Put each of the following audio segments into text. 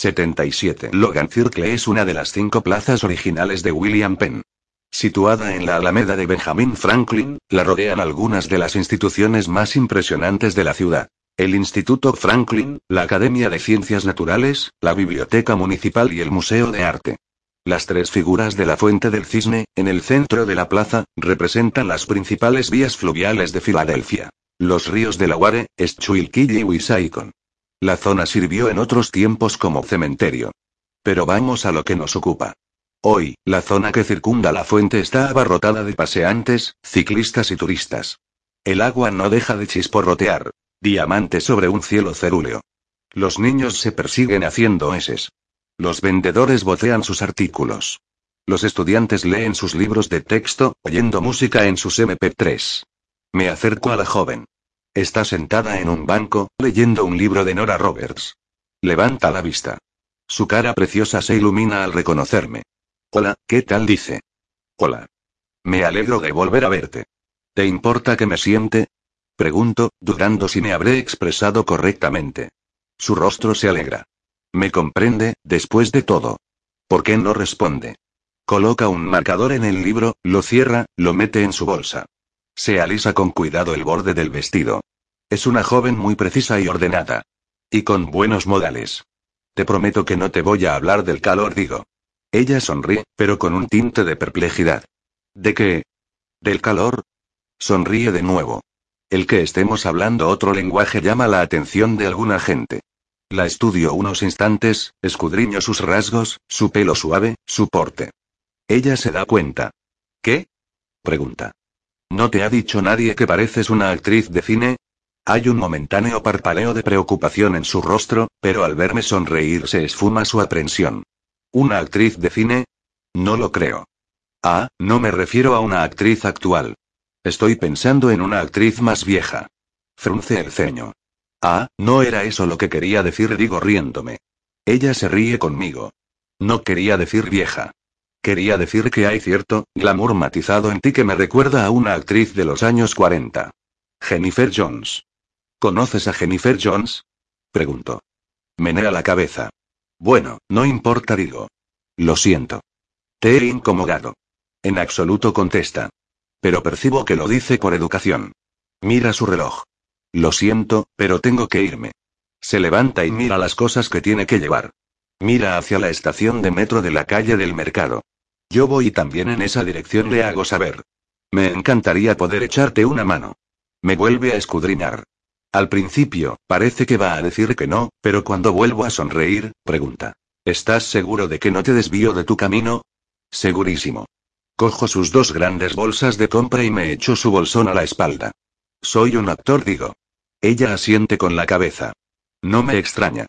77. Logan Circle es una de las cinco plazas originales de William Penn. Situada en la Alameda de Benjamin Franklin, la rodean algunas de las instituciones más impresionantes de la ciudad. El Instituto Franklin, la Academia de Ciencias Naturales, la Biblioteca Municipal y el Museo de Arte. Las tres figuras de la Fuente del Cisne, en el centro de la plaza, representan las principales vías fluviales de Filadelfia. Los ríos de la Ware, Schuylkill y Wissahickon. La zona sirvió en otros tiempos como cementerio. Pero vamos a lo que nos ocupa. Hoy, la zona que circunda la fuente está abarrotada de paseantes, ciclistas y turistas. El agua no deja de chisporrotear. Diamante sobre un cielo cerúleo. Los niños se persiguen haciendo eses. Los vendedores vocean sus artículos. Los estudiantes leen sus libros de texto, oyendo música en sus MP3. Me acerco a la joven. Está sentada en un banco, leyendo un libro de Nora Roberts. Levanta la vista. Su cara preciosa se ilumina al reconocerme. Hola, ¿qué tal dice? Hola. Me alegro de volver a verte. ¿Te importa que me siente? Pregunto, dudando si me habré expresado correctamente. Su rostro se alegra. Me comprende, después de todo. ¿Por qué no responde? Coloca un marcador en el libro, lo cierra, lo mete en su bolsa. Se alisa con cuidado el borde del vestido. Es una joven muy precisa y ordenada. Y con buenos modales. Te prometo que no te voy a hablar del calor, digo. Ella sonríe, pero con un tinte de perplejidad. ¿De qué? ¿Del calor? Sonríe de nuevo. El que estemos hablando otro lenguaje llama la atención de alguna gente. La estudio unos instantes, escudriño sus rasgos, su pelo suave, su porte. Ella se da cuenta. ¿Qué? pregunta. ¿No te ha dicho nadie que pareces una actriz de cine? Hay un momentáneo parpaleo de preocupación en su rostro, pero al verme sonreír se esfuma su aprensión. ¿Una actriz de cine? No lo creo. Ah, no me refiero a una actriz actual. Estoy pensando en una actriz más vieja. Frunce el ceño. Ah, no era eso lo que quería decir, digo riéndome. Ella se ríe conmigo. No quería decir vieja. Quería decir que hay cierto glamour matizado en ti que me recuerda a una actriz de los años 40. Jennifer Jones. ¿Conoces a Jennifer Jones? Preguntó. Menea la cabeza. Bueno, no importa, digo. Lo siento. Te he incomodado. En absoluto contesta. Pero percibo que lo dice por educación. Mira su reloj. Lo siento, pero tengo que irme. Se levanta y mira las cosas que tiene que llevar. Mira hacia la estación de metro de la calle del mercado. Yo voy también en esa dirección, le hago saber. Me encantaría poder echarte una mano. Me vuelve a escudriñar. Al principio, parece que va a decir que no, pero cuando vuelvo a sonreír, pregunta. ¿Estás seguro de que no te desvío de tu camino? Segurísimo. Cojo sus dos grandes bolsas de compra y me echo su bolsón a la espalda. Soy un actor, digo. Ella asiente con la cabeza. No me extraña.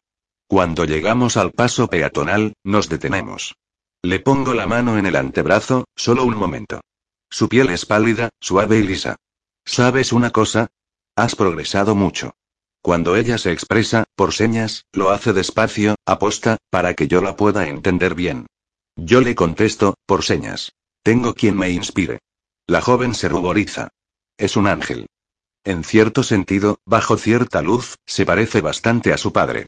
Cuando llegamos al paso peatonal, nos detenemos. Le pongo la mano en el antebrazo, solo un momento. Su piel es pálida, suave y lisa. ¿Sabes una cosa? Has progresado mucho. Cuando ella se expresa, por señas, lo hace despacio, aposta, para que yo la pueda entender bien. Yo le contesto, por señas. Tengo quien me inspire. La joven se ruboriza. Es un ángel. En cierto sentido, bajo cierta luz, se parece bastante a su padre.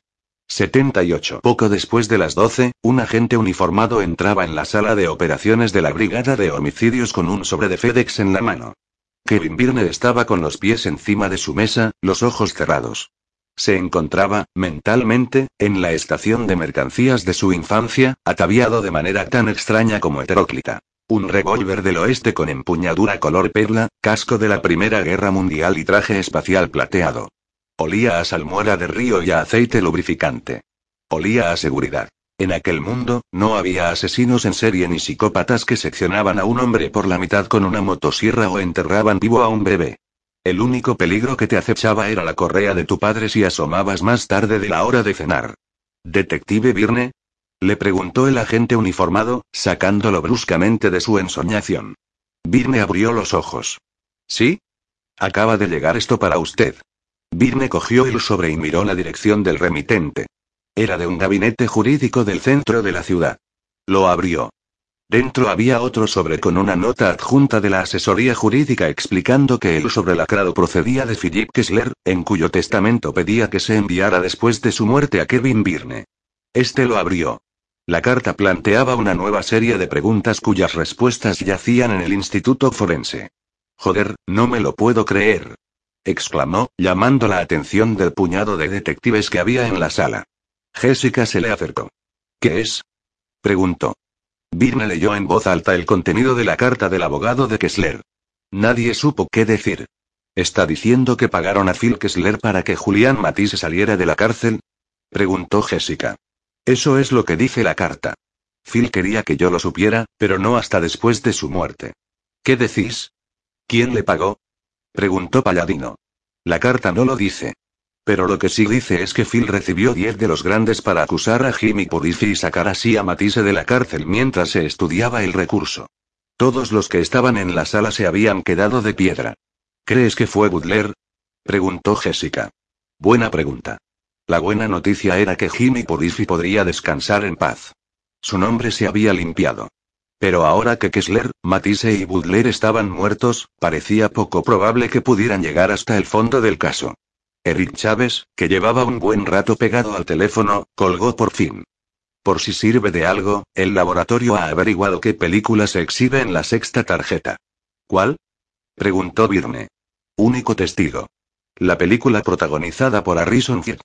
78. Poco después de las 12, un agente uniformado entraba en la sala de operaciones de la Brigada de Homicidios con un sobre de FedEx en la mano. Kevin Birne estaba con los pies encima de su mesa, los ojos cerrados. Se encontraba, mentalmente, en la estación de mercancías de su infancia, ataviado de manera tan extraña como heteróclita. Un revólver del oeste con empuñadura color perla, casco de la Primera Guerra Mundial y traje espacial plateado. Olía a salmuera de río y a aceite lubrificante. Olía a seguridad. En aquel mundo, no había asesinos en serie ni psicópatas que seccionaban a un hombre por la mitad con una motosierra o enterraban vivo a un bebé. El único peligro que te acechaba era la correa de tu padre si asomabas más tarde de la hora de cenar. ¿Detective Birne? Le preguntó el agente uniformado, sacándolo bruscamente de su ensoñación. Birne abrió los ojos. ¿Sí? Acaba de llegar esto para usted. Birne cogió el sobre y miró la dirección del remitente. Era de un gabinete jurídico del centro de la ciudad. Lo abrió. Dentro había otro sobre con una nota adjunta de la asesoría jurídica explicando que el sobre lacrado procedía de Philip Kessler, en cuyo testamento pedía que se enviara después de su muerte a Kevin Birne. Este lo abrió. La carta planteaba una nueva serie de preguntas cuyas respuestas yacían en el Instituto Forense. Joder, no me lo puedo creer. Exclamó, llamando la atención del puñado de detectives que había en la sala. Jessica se le acercó. ¿Qué es? preguntó. Birne leyó en voz alta el contenido de la carta del abogado de Kessler. Nadie supo qué decir. ¿Está diciendo que pagaron a Phil Kessler para que Julián Matisse saliera de la cárcel? preguntó Jessica. Eso es lo que dice la carta. Phil quería que yo lo supiera, pero no hasta después de su muerte. ¿Qué decís? ¿Quién le pagó? Preguntó Palladino. La carta no lo dice. Pero lo que sí dice es que Phil recibió 10 de los grandes para acusar a Jimmy Purifi y sacar así a Matisse de la cárcel mientras se estudiaba el recurso. Todos los que estaban en la sala se habían quedado de piedra. ¿Crees que fue Butler? preguntó Jessica. Buena pregunta. La buena noticia era que Jimmy Purifi podría descansar en paz. Su nombre se había limpiado. Pero ahora que Kessler, Matisse y Butler estaban muertos, parecía poco probable que pudieran llegar hasta el fondo del caso. Eric Chávez, que llevaba un buen rato pegado al teléfono, colgó por fin. Por si sirve de algo, el laboratorio ha averiguado qué película se exhibe en la sexta tarjeta. ¿Cuál? preguntó Birne. Único testigo. La película protagonizada por Harrison Ford.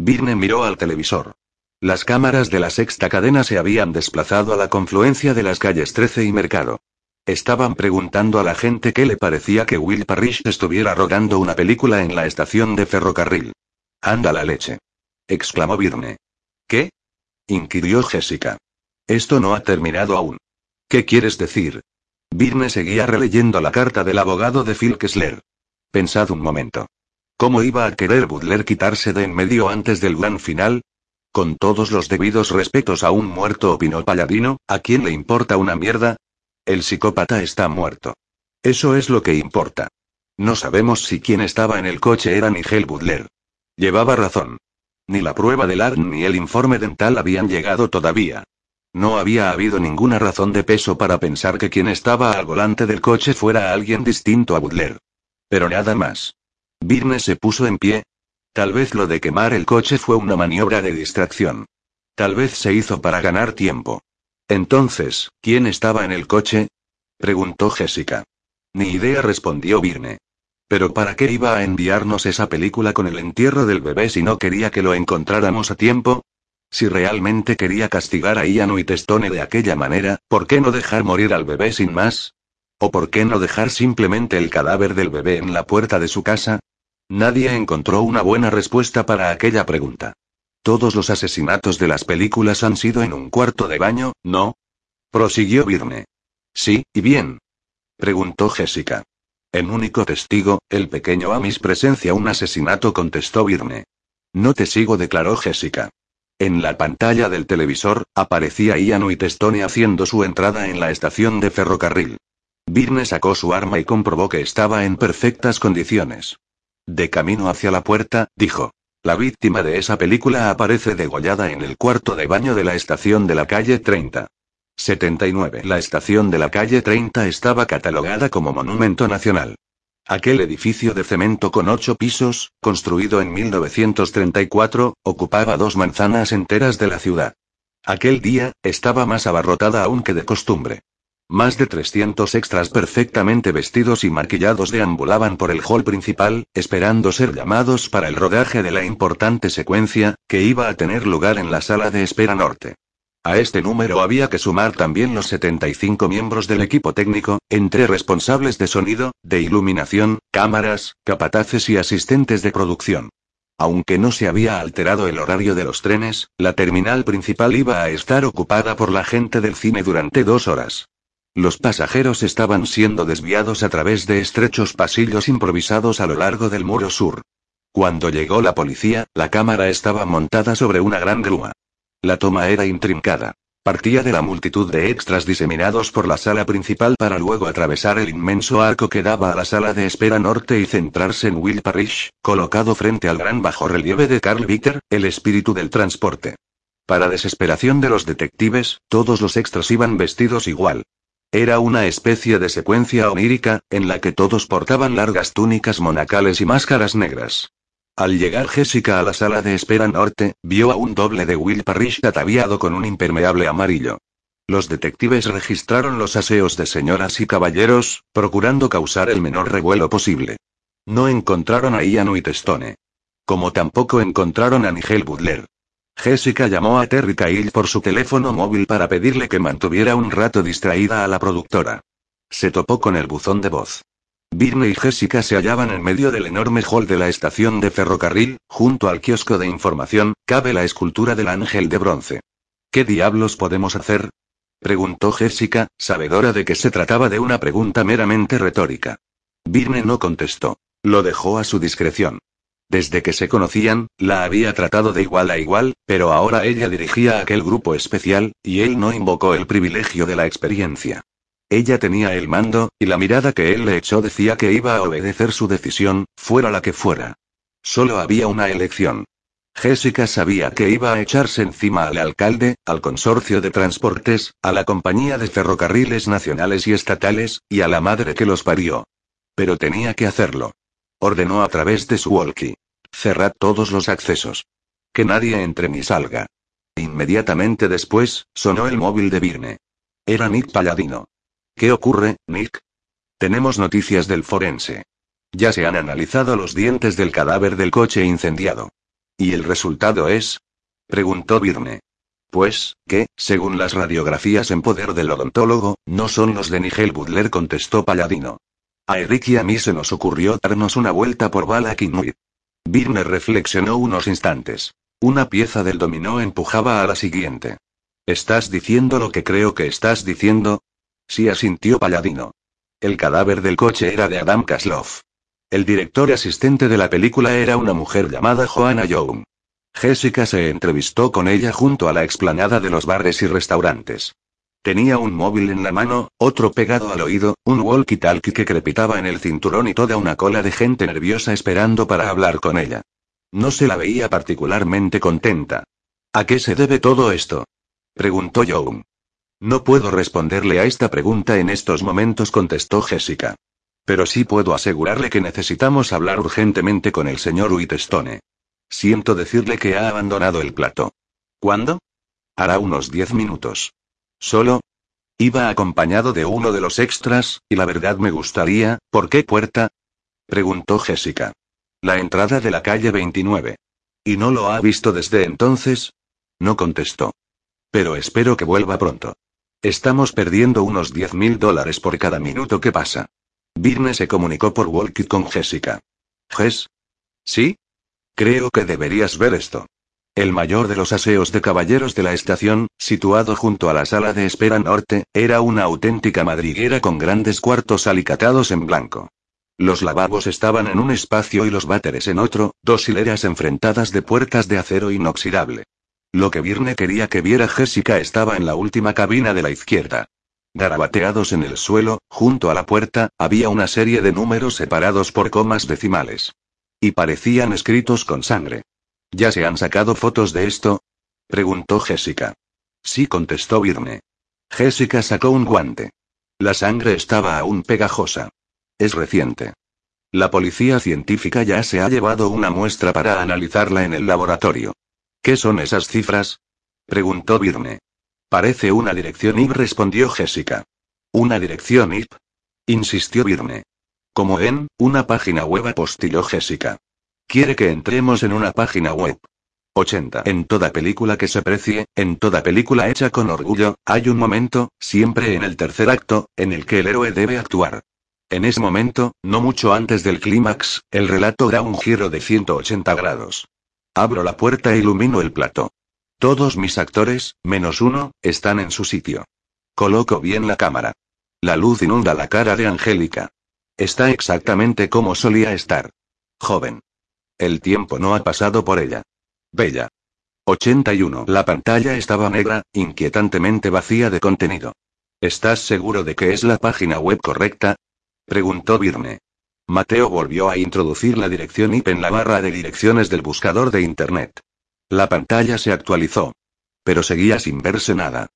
Birne miró al televisor. Las cámaras de la sexta cadena se habían desplazado a la confluencia de las calles 13 y Mercado. Estaban preguntando a la gente qué le parecía que Will Parrish estuviera rodando una película en la estación de ferrocarril. Anda la leche. exclamó Birne. ¿Qué? inquirió Jessica. Esto no ha terminado aún. ¿Qué quieres decir? Birne seguía releyendo la carta del abogado de Phil Kessler. Pensad un momento. ¿Cómo iba a querer Butler quitarse de en medio antes del gran final? Con todos los debidos respetos a un muerto opinó Palladino, ¿a quién le importa una mierda? El psicópata está muerto. Eso es lo que importa. No sabemos si quien estaba en el coche era Nigel Butler. Llevaba razón. Ni la prueba del ARN ni el informe dental habían llegado todavía. No había habido ninguna razón de peso para pensar que quien estaba al volante del coche fuera alguien distinto a Butler. Pero nada más. Birne se puso en pie. Tal vez lo de quemar el coche fue una maniobra de distracción. Tal vez se hizo para ganar tiempo. Entonces, ¿quién estaba en el coche? preguntó Jessica. Ni idea respondió Birne. Pero ¿para qué iba a enviarnos esa película con el entierro del bebé si no quería que lo encontráramos a tiempo? Si realmente quería castigar a Ian Whitestone de aquella manera, ¿por qué no dejar morir al bebé sin más? ¿O por qué no dejar simplemente el cadáver del bebé en la puerta de su casa? Nadie encontró una buena respuesta para aquella pregunta. Todos los asesinatos de las películas han sido en un cuarto de baño, ¿no? Prosiguió Birne. Sí, y bien. Preguntó Jessica. En único testigo, el pequeño Amis presencia un asesinato, contestó Birne. No te sigo, declaró Jessica. En la pantalla del televisor, aparecía Ian Whitestone haciendo su entrada en la estación de ferrocarril. Birne sacó su arma y comprobó que estaba en perfectas condiciones. De camino hacia la puerta, dijo. La víctima de esa película aparece degollada en el cuarto de baño de la estación de la calle 30. 79. La estación de la calle 30 estaba catalogada como monumento nacional. Aquel edificio de cemento con ocho pisos, construido en 1934, ocupaba dos manzanas enteras de la ciudad. Aquel día, estaba más abarrotada aún que de costumbre. Más de 300 extras perfectamente vestidos y maquillados deambulaban por el hall principal, esperando ser llamados para el rodaje de la importante secuencia, que iba a tener lugar en la sala de espera norte. A este número había que sumar también los 75 miembros del equipo técnico, entre responsables de sonido, de iluminación, cámaras, capataces y asistentes de producción. Aunque no se había alterado el horario de los trenes, la terminal principal iba a estar ocupada por la gente del cine durante dos horas. Los pasajeros estaban siendo desviados a través de estrechos pasillos improvisados a lo largo del muro sur. Cuando llegó la policía, la cámara estaba montada sobre una gran grúa. La toma era intrincada. Partía de la multitud de extras diseminados por la sala principal para luego atravesar el inmenso arco que daba a la sala de espera norte y centrarse en Will Parrish, colocado frente al gran bajorrelieve de Carl Bitter, el espíritu del transporte. Para desesperación de los detectives, todos los extras iban vestidos igual. Era una especie de secuencia onírica, en la que todos portaban largas túnicas monacales y máscaras negras. Al llegar Jessica a la sala de espera norte, vio a un doble de Will Parrish ataviado con un impermeable amarillo. Los detectives registraron los aseos de señoras y caballeros, procurando causar el menor revuelo posible. No encontraron a Ian Whitestone. Como tampoco encontraron a Nigel Butler. Jessica llamó a Terry Cahill por su teléfono móvil para pedirle que mantuviera un rato distraída a la productora. Se topó con el buzón de voz. Birne y Jessica se hallaban en medio del enorme hall de la estación de ferrocarril, junto al kiosco de información, cabe la escultura del ángel de bronce. ¿Qué diablos podemos hacer? preguntó Jessica, sabedora de que se trataba de una pregunta meramente retórica. Birne no contestó. Lo dejó a su discreción. Desde que se conocían, la había tratado de igual a igual, pero ahora ella dirigía aquel grupo especial, y él no invocó el privilegio de la experiencia. Ella tenía el mando, y la mirada que él le echó decía que iba a obedecer su decisión, fuera la que fuera. Solo había una elección. Jessica sabía que iba a echarse encima al alcalde, al consorcio de transportes, a la compañía de ferrocarriles nacionales y estatales, y a la madre que los parió. Pero tenía que hacerlo. Ordenó a través de su walkie. Cerrad todos los accesos. Que nadie entre ni salga. Inmediatamente después, sonó el móvil de Virne. Era Nick Palladino. ¿Qué ocurre, Nick? Tenemos noticias del forense. Ya se han analizado los dientes del cadáver del coche incendiado. ¿Y el resultado es? preguntó Virne. Pues, que, según las radiografías en poder del odontólogo, no son los de Nigel Butler, contestó Palladino. A Eric y a mí se nos ocurrió darnos una vuelta por Balakinuit. Virne reflexionó unos instantes. Una pieza del dominó empujaba a la siguiente. ¿Estás diciendo lo que creo que estás diciendo? Sí asintió Palladino. El cadáver del coche era de Adam Kasloff. El director asistente de la película era una mujer llamada Joanna Young. Jessica se entrevistó con ella junto a la explanada de los bares y restaurantes. Tenía un móvil en la mano, otro pegado al oído, un walkie-talkie que crepitaba en el cinturón y toda una cola de gente nerviosa esperando para hablar con ella. No se la veía particularmente contenta. ¿A qué se debe todo esto? preguntó Young. No puedo responderle a esta pregunta en estos momentos, contestó Jessica. Pero sí puedo asegurarle que necesitamos hablar urgentemente con el señor Whitestone. Siento decirle que ha abandonado el plato. ¿Cuándo? Hará unos diez minutos. ¿Solo? Iba acompañado de uno de los extras, y la verdad me gustaría, ¿por qué puerta? preguntó Jessica. La entrada de la calle 29. ¿Y no lo ha visto desde entonces? No contestó. Pero espero que vuelva pronto. Estamos perdiendo unos diez mil dólares por cada minuto que pasa. Birne se comunicó por walkie con Jessica. ¿Jess? ¿Sí? Creo que deberías ver esto. El mayor de los aseos de caballeros de la estación, situado junto a la sala de espera norte, era una auténtica madriguera con grandes cuartos alicatados en blanco. Los lavabos estaban en un espacio y los váteres en otro, dos hileras enfrentadas de puertas de acero inoxidable. Lo que Virne quería que viera Jessica estaba en la última cabina de la izquierda. Garabateados en el suelo, junto a la puerta, había una serie de números separados por comas decimales. Y parecían escritos con sangre. ¿Ya se han sacado fotos de esto? preguntó Jessica. Sí, contestó Virne. Jessica sacó un guante. La sangre estaba aún pegajosa. Es reciente. La policía científica ya se ha llevado una muestra para analizarla en el laboratorio. ¿Qué son esas cifras? preguntó Virne. Parece una dirección IP, respondió Jessica. ¿Una dirección IP? insistió Virne. Como en, una página web apostilló Jessica. Quiere que entremos en una página web. 80. En toda película que se precie, en toda película hecha con orgullo, hay un momento, siempre en el tercer acto, en el que el héroe debe actuar. En ese momento, no mucho antes del clímax, el relato da un giro de 180 grados. Abro la puerta e ilumino el plato. Todos mis actores, menos uno, están en su sitio. Coloco bien la cámara. La luz inunda la cara de Angélica. Está exactamente como solía estar. Joven. El tiempo no ha pasado por ella. Bella. 81. La pantalla estaba negra, inquietantemente vacía de contenido. ¿Estás seguro de que es la página web correcta? preguntó Virne. Mateo volvió a introducir la dirección IP en la barra de direcciones del buscador de Internet. La pantalla se actualizó. Pero seguía sin verse nada.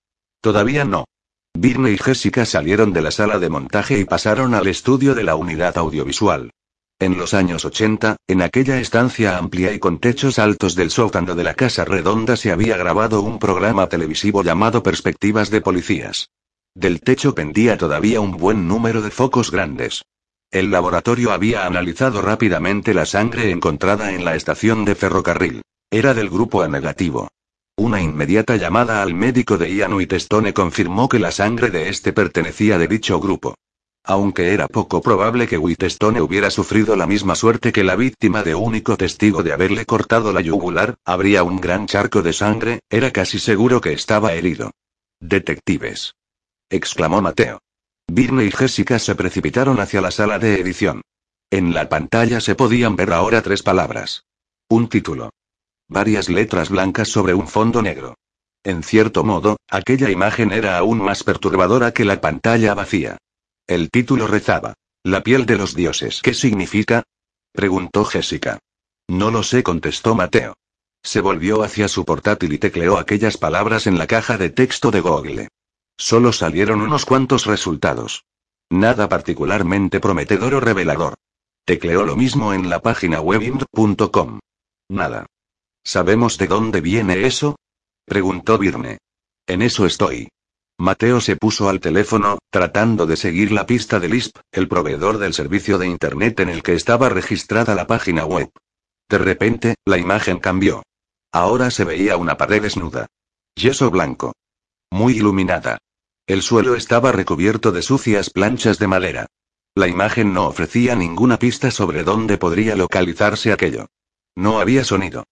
Todavía no. Virne y Jessica salieron de la sala de montaje y pasaron al estudio de la unidad audiovisual. En los años 80, en aquella estancia amplia y con techos altos del sótano de la Casa Redonda se había grabado un programa televisivo llamado Perspectivas de Policías. Del techo pendía todavía un buen número de focos grandes. El laboratorio había analizado rápidamente la sangre encontrada en la estación de ferrocarril. Era del grupo A negativo. Una inmediata llamada al médico de Ian Whitestone confirmó que la sangre de este pertenecía de dicho grupo. Aunque era poco probable que Whitestone hubiera sufrido la misma suerte que la víctima de único testigo de haberle cortado la yugular, habría un gran charco de sangre, era casi seguro que estaba herido. Detectives. exclamó Mateo. Birne y Jessica se precipitaron hacia la sala de edición. En la pantalla se podían ver ahora tres palabras. Un título. Varias letras blancas sobre un fondo negro. En cierto modo, aquella imagen era aún más perturbadora que la pantalla vacía. El título rezaba. La piel de los dioses. ¿Qué significa? preguntó Jessica. No lo sé, contestó Mateo. Se volvió hacia su portátil y tecleó aquellas palabras en la caja de texto de Google. Solo salieron unos cuantos resultados. Nada particularmente prometedor o revelador. Tecleó lo mismo en la página web int.com. Nada. ¿Sabemos de dónde viene eso? preguntó Virne. En eso estoy. Mateo se puso al teléfono, tratando de seguir la pista de Lisp, el proveedor del servicio de Internet en el que estaba registrada la página web. De repente, la imagen cambió. Ahora se veía una pared desnuda. Yeso blanco. Muy iluminada. El suelo estaba recubierto de sucias planchas de madera. La imagen no ofrecía ninguna pista sobre dónde podría localizarse aquello. No había sonido.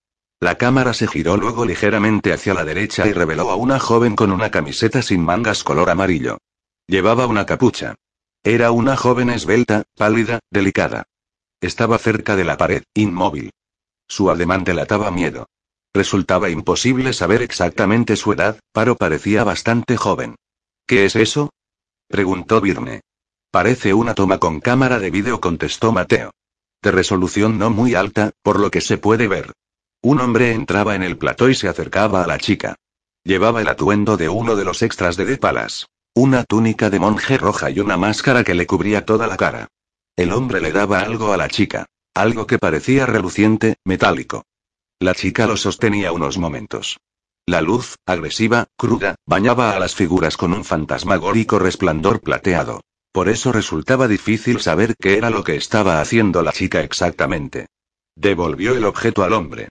La cámara se giró luego ligeramente hacia la derecha y reveló a una joven con una camiseta sin mangas color amarillo. Llevaba una capucha. Era una joven esbelta, pálida, delicada. Estaba cerca de la pared, inmóvil. Su ademán delataba miedo. Resultaba imposible saber exactamente su edad, pero parecía bastante joven. ¿Qué es eso? preguntó Virne. Parece una toma con cámara de vídeo, contestó Mateo. De resolución no muy alta, por lo que se puede ver. Un hombre entraba en el plató y se acercaba a la chica. Llevaba el atuendo de uno de los extras de The Palace. Una túnica de monje roja y una máscara que le cubría toda la cara. El hombre le daba algo a la chica. Algo que parecía reluciente, metálico. La chica lo sostenía unos momentos. La luz, agresiva, cruda, bañaba a las figuras con un fantasmagórico resplandor plateado. Por eso resultaba difícil saber qué era lo que estaba haciendo la chica exactamente. Devolvió el objeto al hombre.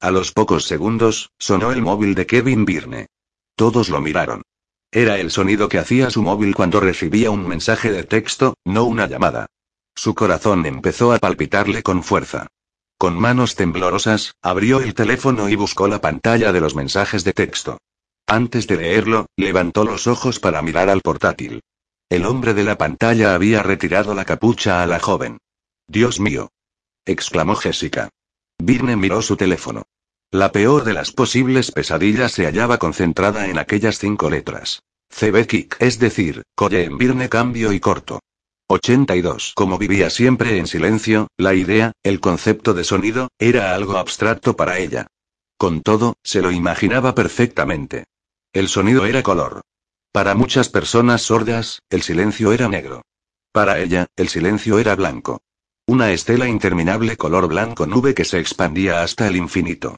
A los pocos segundos, sonó el móvil de Kevin Birne. Todos lo miraron. Era el sonido que hacía su móvil cuando recibía un mensaje de texto, no una llamada. Su corazón empezó a palpitarle con fuerza. Con manos temblorosas, abrió el teléfono y buscó la pantalla de los mensajes de texto. Antes de leerlo, levantó los ojos para mirar al portátil. El hombre de la pantalla había retirado la capucha a la joven. Dios mío. exclamó Jessica. Birne miró su teléfono. La peor de las posibles pesadillas se hallaba concentrada en aquellas cinco letras. CB es decir, Colle en Birne cambio y corto. 82. Como vivía siempre en silencio, la idea, el concepto de sonido, era algo abstracto para ella. Con todo, se lo imaginaba perfectamente. El sonido era color. Para muchas personas sordas, el silencio era negro. Para ella, el silencio era blanco. Una estela interminable color blanco nube que se expandía hasta el infinito.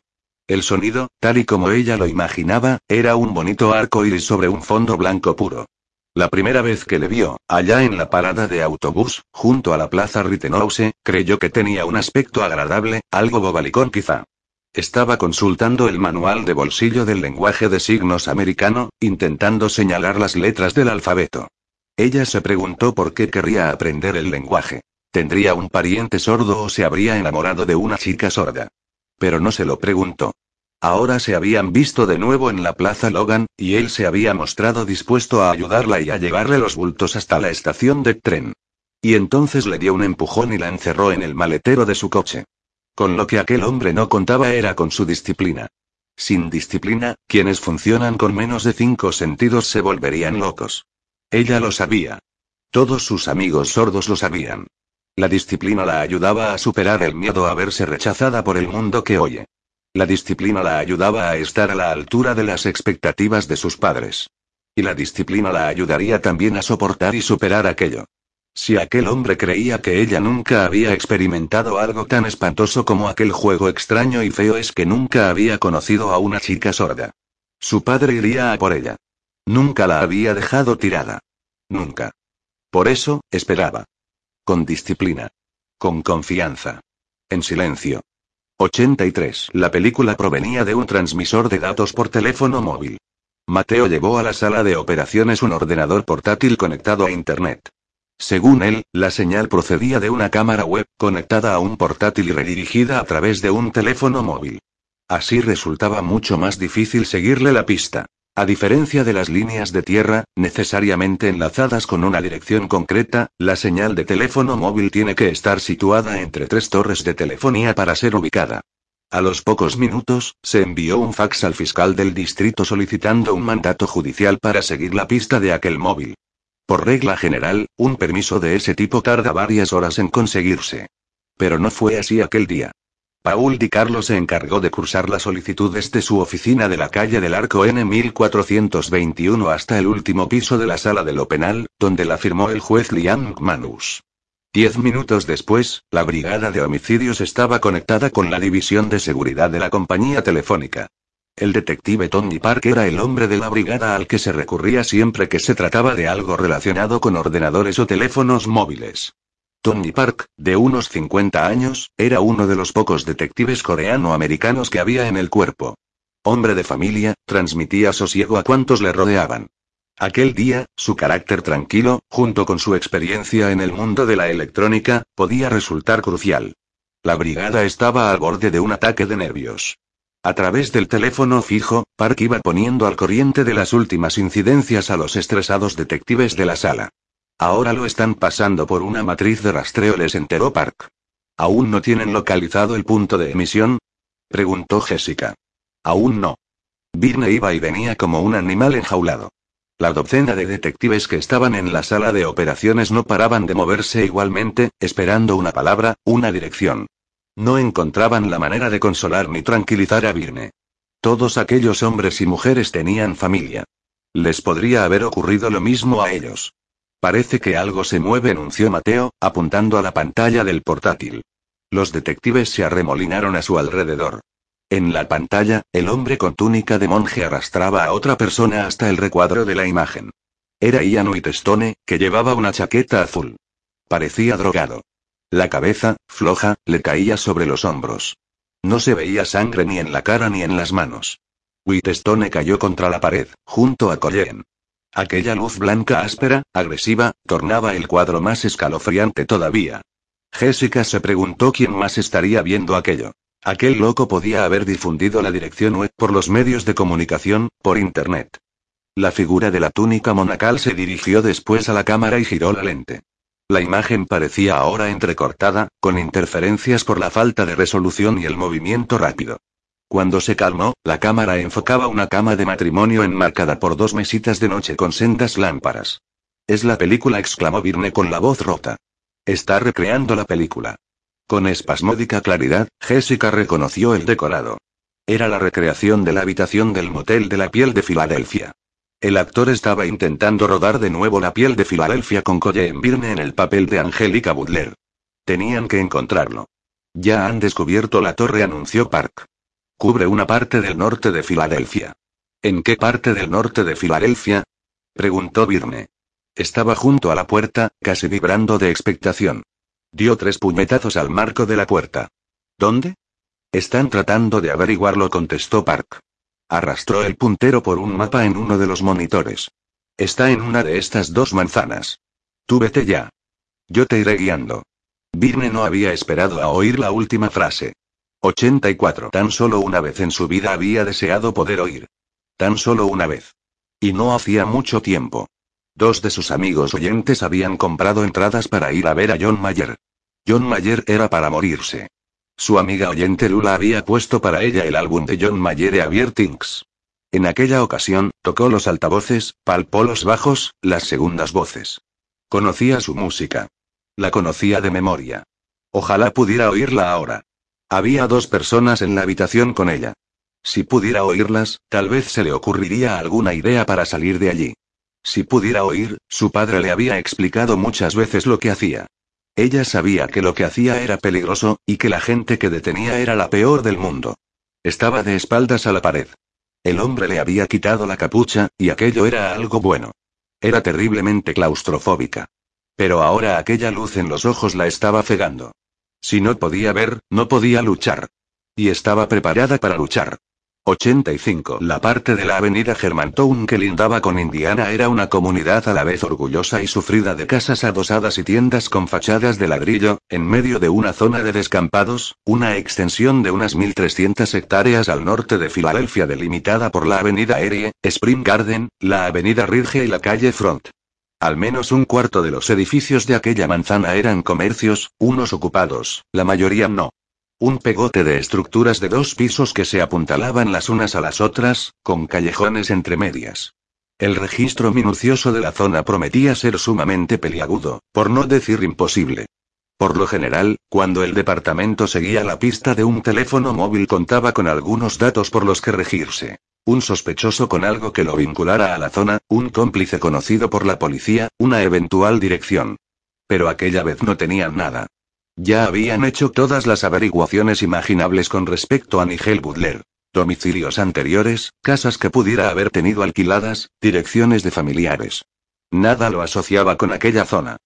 El sonido, tal y como ella lo imaginaba, era un bonito arco iris sobre un fondo blanco puro. La primera vez que le vio, allá en la parada de autobús, junto a la plaza Rittenhouse, creyó que tenía un aspecto agradable, algo bobalicón quizá. Estaba consultando el manual de bolsillo del lenguaje de signos americano, intentando señalar las letras del alfabeto. Ella se preguntó por qué querría aprender el lenguaje. ¿Tendría un pariente sordo o se habría enamorado de una chica sorda? pero no se lo preguntó. Ahora se habían visto de nuevo en la Plaza Logan, y él se había mostrado dispuesto a ayudarla y a llevarle los bultos hasta la estación de tren. Y entonces le dio un empujón y la encerró en el maletero de su coche. Con lo que aquel hombre no contaba era con su disciplina. Sin disciplina, quienes funcionan con menos de cinco sentidos se volverían locos. Ella lo sabía. Todos sus amigos sordos lo sabían. La disciplina la ayudaba a superar el miedo a verse rechazada por el mundo que oye. La disciplina la ayudaba a estar a la altura de las expectativas de sus padres. Y la disciplina la ayudaría también a soportar y superar aquello. Si aquel hombre creía que ella nunca había experimentado algo tan espantoso como aquel juego extraño y feo es que nunca había conocido a una chica sorda. Su padre iría a por ella. Nunca la había dejado tirada. Nunca. Por eso, esperaba. Con disciplina. Con confianza. En silencio. 83. La película provenía de un transmisor de datos por teléfono móvil. Mateo llevó a la sala de operaciones un ordenador portátil conectado a Internet. Según él, la señal procedía de una cámara web conectada a un portátil y redirigida a través de un teléfono móvil. Así resultaba mucho más difícil seguirle la pista. A diferencia de las líneas de tierra, necesariamente enlazadas con una dirección concreta, la señal de teléfono móvil tiene que estar situada entre tres torres de telefonía para ser ubicada. A los pocos minutos, se envió un fax al fiscal del distrito solicitando un mandato judicial para seguir la pista de aquel móvil. Por regla general, un permiso de ese tipo tarda varias horas en conseguirse. Pero no fue así aquel día. Paul Di Carlo se encargó de cursar la solicitud desde su oficina de la calle del Arco N 1421 hasta el último piso de la sala de lo penal, donde la firmó el juez Liam Manus. Diez minutos después, la brigada de homicidios estaba conectada con la división de seguridad de la compañía telefónica. El detective Tony Park era el hombre de la brigada al que se recurría siempre que se trataba de algo relacionado con ordenadores o teléfonos móviles. Tony Park, de unos 50 años, era uno de los pocos detectives coreano-americanos que había en el cuerpo. Hombre de familia, transmitía sosiego a cuantos le rodeaban. Aquel día, su carácter tranquilo, junto con su experiencia en el mundo de la electrónica, podía resultar crucial. La brigada estaba al borde de un ataque de nervios. A través del teléfono fijo, Park iba poniendo al corriente de las últimas incidencias a los estresados detectives de la sala. Ahora lo están pasando por una matriz de rastreo, les enteró Park. ¿Aún no tienen localizado el punto de emisión? preguntó Jessica. Aún no. Birne iba y venía como un animal enjaulado. La docena de detectives que estaban en la sala de operaciones no paraban de moverse igualmente, esperando una palabra, una dirección. No encontraban la manera de consolar ni tranquilizar a Virne. Todos aquellos hombres y mujeres tenían familia. Les podría haber ocurrido lo mismo a ellos. Parece que algo se mueve, anunció Mateo, apuntando a la pantalla del portátil. Los detectives se arremolinaron a su alrededor. En la pantalla, el hombre con túnica de monje arrastraba a otra persona hasta el recuadro de la imagen. Era Ian Whitestone, que llevaba una chaqueta azul. Parecía drogado. La cabeza, floja, le caía sobre los hombros. No se veía sangre ni en la cara ni en las manos. Whitestone cayó contra la pared, junto a Colleen. Aquella luz blanca áspera, agresiva, tornaba el cuadro más escalofriante todavía. Jessica se preguntó quién más estaría viendo aquello. Aquel loco podía haber difundido la dirección web por los medios de comunicación, por Internet. La figura de la túnica monacal se dirigió después a la cámara y giró la lente. La imagen parecía ahora entrecortada, con interferencias por la falta de resolución y el movimiento rápido. Cuando se calmó, la cámara enfocaba una cama de matrimonio enmarcada por dos mesitas de noche con sendas lámparas. Es la película, exclamó Virne con la voz rota. Está recreando la película. Con espasmódica claridad, Jessica reconoció el decorado. Era la recreación de la habitación del motel de la piel de Filadelfia. El actor estaba intentando rodar de nuevo la piel de Filadelfia con Colleen Birne en el papel de Angélica Butler. Tenían que encontrarlo. Ya han descubierto la torre, anunció Park. Cubre una parte del norte de Filadelfia. ¿En qué parte del norte de Filadelfia? preguntó Birne. Estaba junto a la puerta, casi vibrando de expectación. Dio tres puñetazos al marco de la puerta. ¿Dónde? Están tratando de averiguarlo, contestó Park. Arrastró el puntero por un mapa en uno de los monitores. Está en una de estas dos manzanas. Tú vete ya. Yo te iré guiando. Virne no había esperado a oír la última frase. 84. Tan solo una vez en su vida había deseado poder oír. Tan solo una vez. Y no hacía mucho tiempo. Dos de sus amigos oyentes habían comprado entradas para ir a ver a John Mayer. John Mayer era para morirse. Su amiga oyente Lula había puesto para ella el álbum de John Mayer e Abiertings. En aquella ocasión, tocó los altavoces, palpó los bajos, las segundas voces. Conocía su música. La conocía de memoria. Ojalá pudiera oírla ahora. Había dos personas en la habitación con ella. Si pudiera oírlas, tal vez se le ocurriría alguna idea para salir de allí. Si pudiera oír, su padre le había explicado muchas veces lo que hacía. Ella sabía que lo que hacía era peligroso, y que la gente que detenía era la peor del mundo. Estaba de espaldas a la pared. El hombre le había quitado la capucha, y aquello era algo bueno. Era terriblemente claustrofóbica. Pero ahora aquella luz en los ojos la estaba cegando. Si no podía ver, no podía luchar. Y estaba preparada para luchar. 85. La parte de la avenida Germantown que lindaba con Indiana era una comunidad a la vez orgullosa y sufrida de casas adosadas y tiendas con fachadas de ladrillo, en medio de una zona de descampados, una extensión de unas 1.300 hectáreas al norte de Filadelfia delimitada por la avenida Erie, Spring Garden, la avenida Ridge y la calle Front. Al menos un cuarto de los edificios de aquella manzana eran comercios, unos ocupados, la mayoría no. Un pegote de estructuras de dos pisos que se apuntalaban las unas a las otras, con callejones entre medias. El registro minucioso de la zona prometía ser sumamente peliagudo, por no decir imposible. Por lo general, cuando el departamento seguía la pista de un teléfono móvil contaba con algunos datos por los que regirse. Un sospechoso con algo que lo vinculara a la zona, un cómplice conocido por la policía, una eventual dirección. Pero aquella vez no tenían nada. Ya habían hecho todas las averiguaciones imaginables con respecto a Nigel Butler. Domicilios anteriores, casas que pudiera haber tenido alquiladas, direcciones de familiares. Nada lo asociaba con aquella zona.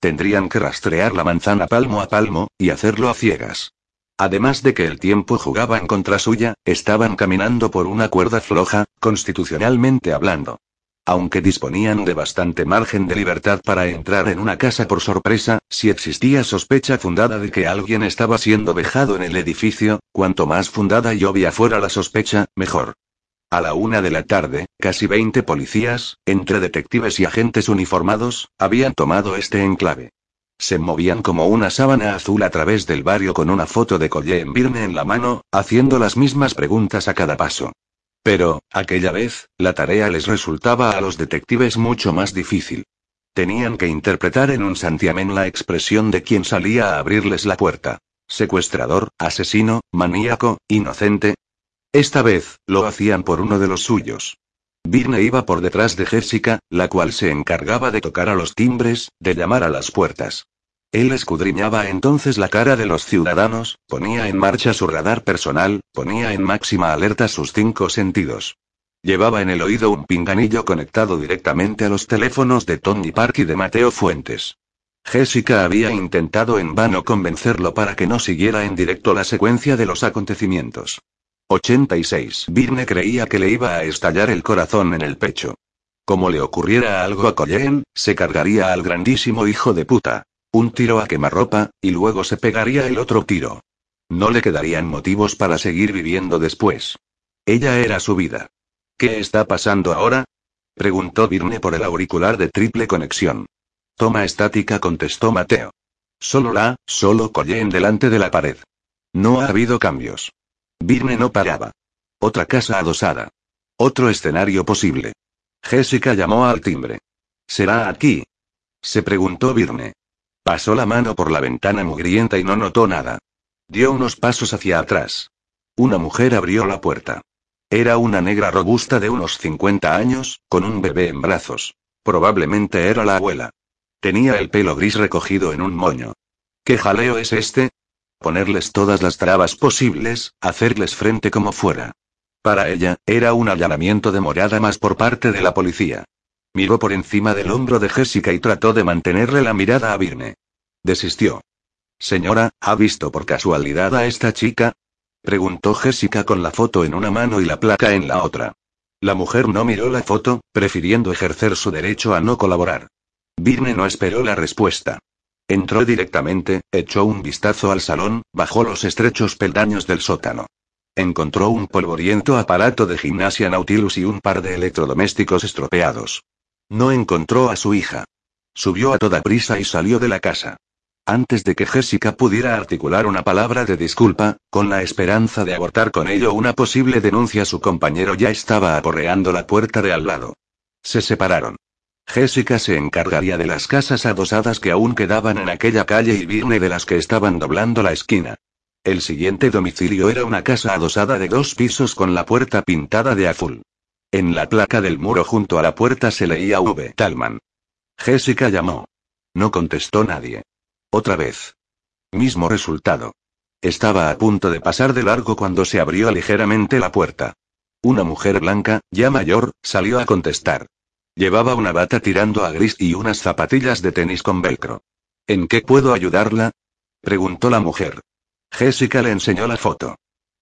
Tendrían que rastrear la manzana palmo a palmo, y hacerlo a ciegas. Además de que el tiempo jugaba en contra suya, estaban caminando por una cuerda floja, constitucionalmente hablando. Aunque disponían de bastante margen de libertad para entrar en una casa por sorpresa, si existía sospecha fundada de que alguien estaba siendo vejado en el edificio, cuanto más fundada y obvia fuera la sospecha, mejor. A la una de la tarde, casi 20 policías, entre detectives y agentes uniformados, habían tomado este enclave. Se movían como una sábana azul a través del barrio con una foto de Collier en Virne en la mano, haciendo las mismas preguntas a cada paso. Pero, aquella vez, la tarea les resultaba a los detectives mucho más difícil. Tenían que interpretar en un santiamén la expresión de quien salía a abrirles la puerta. Secuestrador, asesino, maníaco, inocente. Esta vez, lo hacían por uno de los suyos. Virne iba por detrás de Jessica, la cual se encargaba de tocar a los timbres, de llamar a las puertas. Él escudriñaba entonces la cara de los ciudadanos, ponía en marcha su radar personal, ponía en máxima alerta sus cinco sentidos. Llevaba en el oído un pinganillo conectado directamente a los teléfonos de Tony Park y de Mateo Fuentes. Jessica había intentado en vano convencerlo para que no siguiera en directo la secuencia de los acontecimientos. 86. Birne creía que le iba a estallar el corazón en el pecho. Como le ocurriera algo a Colleen, se cargaría al grandísimo hijo de puta. Un tiro a quemarropa, y luego se pegaría el otro tiro. No le quedarían motivos para seguir viviendo después. Ella era su vida. ¿Qué está pasando ahora? preguntó Virne por el auricular de triple conexión. Toma estática, contestó Mateo. Solo la, solo en delante de la pared. No ha habido cambios. Virne no paraba. Otra casa adosada. Otro escenario posible. Jessica llamó al timbre. ¿Será aquí? Se preguntó Virne. Pasó la mano por la ventana mugrienta y no notó nada. Dio unos pasos hacia atrás. Una mujer abrió la puerta. Era una negra robusta de unos 50 años, con un bebé en brazos. Probablemente era la abuela. Tenía el pelo gris recogido en un moño. ¿Qué jaleo es este? Ponerles todas las trabas posibles, hacerles frente como fuera. Para ella, era un allanamiento de morada más por parte de la policía. Miró por encima del hombro de Jessica y trató de mantenerle la mirada a Virne. Desistió. Señora, ¿ha visto por casualidad a esta chica? Preguntó Jessica con la foto en una mano y la placa en la otra. La mujer no miró la foto, prefiriendo ejercer su derecho a no colaborar. Virne no esperó la respuesta. Entró directamente, echó un vistazo al salón, bajó los estrechos peldaños del sótano. Encontró un polvoriento aparato de gimnasia Nautilus y un par de electrodomésticos estropeados. No encontró a su hija. Subió a toda prisa y salió de la casa. Antes de que Jessica pudiera articular una palabra de disculpa, con la esperanza de abortar con ello una posible denuncia, su compañero ya estaba aporreando la puerta de al lado. Se separaron. Jessica se encargaría de las casas adosadas que aún quedaban en aquella calle y Virne de las que estaban doblando la esquina. El siguiente domicilio era una casa adosada de dos pisos con la puerta pintada de azul. En la placa del muro junto a la puerta se leía V. Talman. Jessica llamó. No contestó nadie. Otra vez. Mismo resultado. Estaba a punto de pasar de largo cuando se abrió ligeramente la puerta. Una mujer blanca, ya mayor, salió a contestar. Llevaba una bata tirando a gris y unas zapatillas de tenis con velcro. ¿En qué puedo ayudarla? preguntó la mujer. Jessica le enseñó la foto.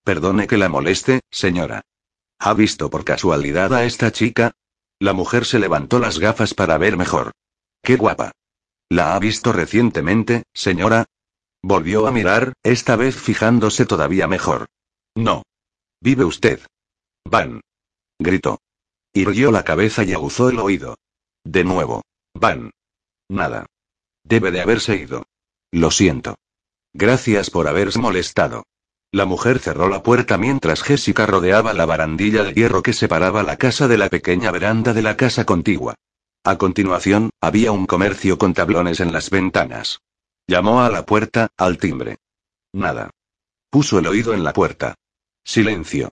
Perdone que la moleste, señora. ¿Ha visto por casualidad a esta chica? La mujer se levantó las gafas para ver mejor. ¡Qué guapa! ¿La ha visto recientemente, señora? Volvió a mirar, esta vez fijándose todavía mejor. No. ¿Vive usted? Van. Gritó. Irguió la cabeza y aguzó el oído. De nuevo. Van. Nada. Debe de haberse ido. Lo siento. Gracias por haberse molestado. La mujer cerró la puerta mientras Jessica rodeaba la barandilla de hierro que separaba la casa de la pequeña veranda de la casa contigua. A continuación, había un comercio con tablones en las ventanas. Llamó a la puerta, al timbre. Nada. Puso el oído en la puerta. Silencio.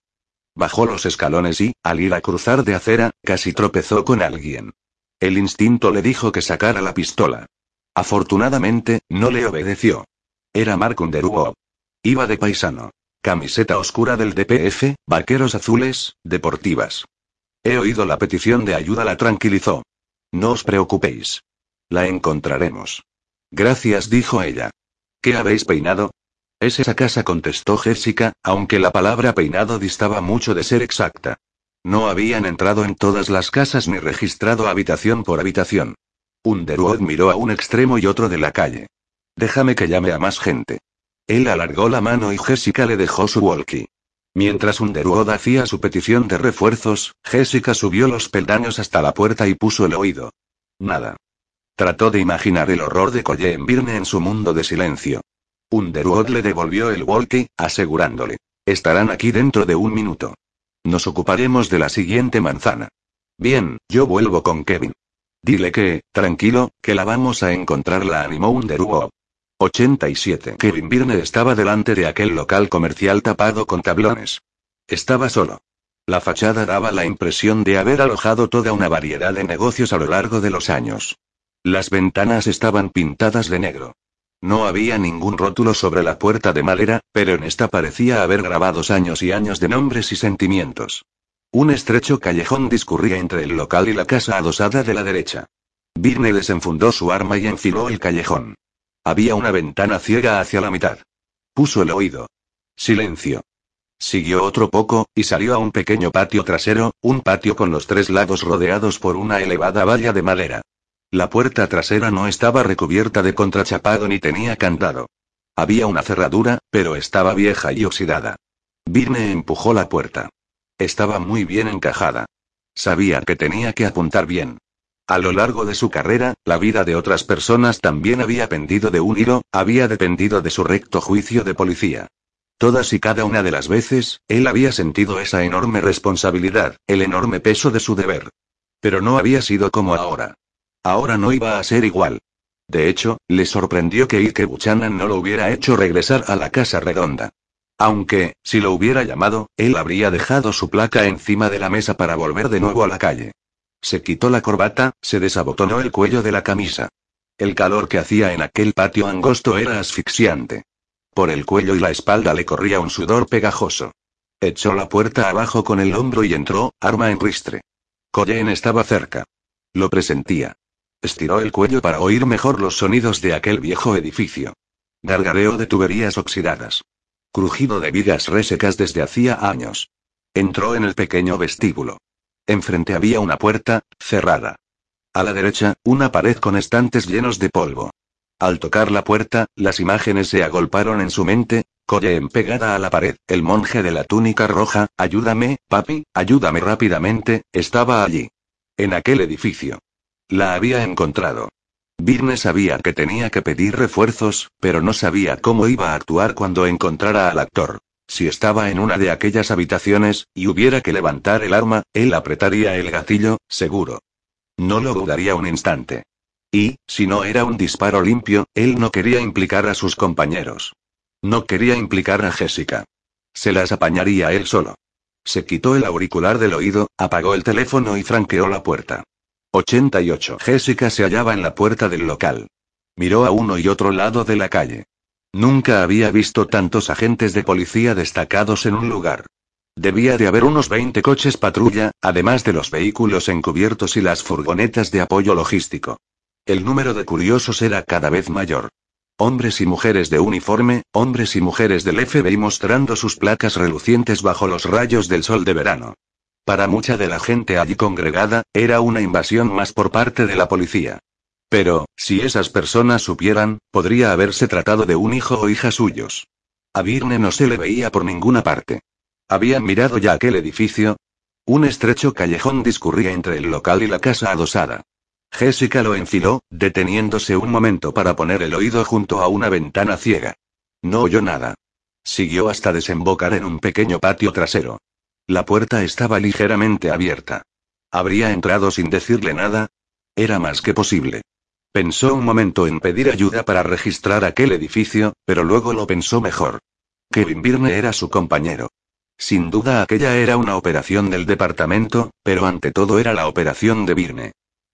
Bajó los escalones y, al ir a cruzar de acera, casi tropezó con alguien. El instinto le dijo que sacara la pistola. Afortunadamente, no le obedeció. Era Mark Underwood. Iba de paisano. Camiseta oscura del DPF, vaqueros azules, deportivas. He oído la petición de ayuda, la tranquilizó. No os preocupéis. La encontraremos. Gracias, dijo ella. ¿Qué habéis peinado? Es esa casa, contestó Jessica, aunque la palabra peinado distaba mucho de ser exacta. No habían entrado en todas las casas ni registrado habitación por habitación. Underwood miró a un extremo y otro de la calle. Déjame que llame a más gente. Él alargó la mano y Jessica le dejó su walkie. Mientras Underwood hacía su petición de refuerzos, Jessica subió los peldaños hasta la puerta y puso el oído. Nada. Trató de imaginar el horror de Colleen Birne en su mundo de silencio. Underwood le devolvió el walkie, asegurándole. Estarán aquí dentro de un minuto. Nos ocuparemos de la siguiente manzana. Bien, yo vuelvo con Kevin. Dile que, tranquilo, que la vamos a encontrar, la animó Underwood. 87. Kevin Birne estaba delante de aquel local comercial tapado con tablones. Estaba solo. La fachada daba la impresión de haber alojado toda una variedad de negocios a lo largo de los años. Las ventanas estaban pintadas de negro. No había ningún rótulo sobre la puerta de madera, pero en esta parecía haber grabados años y años de nombres y sentimientos. Un estrecho callejón discurría entre el local y la casa adosada de la derecha. Birne desenfundó su arma y enfiló el callejón. Había una ventana ciega hacia la mitad. Puso el oído. Silencio. Siguió otro poco, y salió a un pequeño patio trasero, un patio con los tres lados rodeados por una elevada valla de madera. La puerta trasera no estaba recubierta de contrachapado ni tenía candado. Había una cerradura, pero estaba vieja y oxidada. Birne empujó la puerta. Estaba muy bien encajada. Sabía que tenía que apuntar bien. A lo largo de su carrera, la vida de otras personas también había pendido de un hilo, había dependido de su recto juicio de policía. Todas y cada una de las veces, él había sentido esa enorme responsabilidad, el enorme peso de su deber. Pero no había sido como ahora. Ahora no iba a ser igual. De hecho, le sorprendió que Ike Buchanan no lo hubiera hecho regresar a la casa redonda. Aunque, si lo hubiera llamado, él habría dejado su placa encima de la mesa para volver de nuevo a la calle. Se quitó la corbata, se desabotonó el cuello de la camisa. El calor que hacía en aquel patio angosto era asfixiante. Por el cuello y la espalda le corría un sudor pegajoso. Echó la puerta abajo con el hombro y entró, arma en ristre. Colleen estaba cerca. Lo presentía. Estiró el cuello para oír mejor los sonidos de aquel viejo edificio. Gargareo de tuberías oxidadas. Crujido de vigas resecas desde hacía años. Entró en el pequeño vestíbulo. Enfrente había una puerta, cerrada. A la derecha, una pared con estantes llenos de polvo. Al tocar la puerta, las imágenes se agolparon en su mente, Colleen pegada a la pared, el monje de la túnica roja, ayúdame, papi, ayúdame rápidamente, estaba allí. En aquel edificio. La había encontrado. Birne sabía que tenía que pedir refuerzos, pero no sabía cómo iba a actuar cuando encontrara al actor. Si estaba en una de aquellas habitaciones, y hubiera que levantar el arma, él apretaría el gatillo, seguro. No lo dudaría un instante. Y, si no era un disparo limpio, él no quería implicar a sus compañeros. No quería implicar a Jessica. Se las apañaría él solo. Se quitó el auricular del oído, apagó el teléfono y franqueó la puerta. 88. Jessica se hallaba en la puerta del local. Miró a uno y otro lado de la calle. Nunca había visto tantos agentes de policía destacados en un lugar. Debía de haber unos 20 coches patrulla, además de los vehículos encubiertos y las furgonetas de apoyo logístico. El número de curiosos era cada vez mayor. Hombres y mujeres de uniforme, hombres y mujeres del FBI mostrando sus placas relucientes bajo los rayos del sol de verano. Para mucha de la gente allí congregada, era una invasión más por parte de la policía. Pero, si esas personas supieran, podría haberse tratado de un hijo o hija suyos. A Virne no se le veía por ninguna parte. ¿Habían mirado ya aquel edificio? Un estrecho callejón discurría entre el local y la casa adosada. Jessica lo enfiló, deteniéndose un momento para poner el oído junto a una ventana ciega. No oyó nada. Siguió hasta desembocar en un pequeño patio trasero. La puerta estaba ligeramente abierta. ¿Habría entrado sin decirle nada? Era más que posible. Pensó un momento en pedir ayuda para registrar aquel edificio, pero luego lo pensó mejor. Kevin Birne era su compañero. Sin duda aquella era una operación del departamento, pero ante todo era la operación de Birne.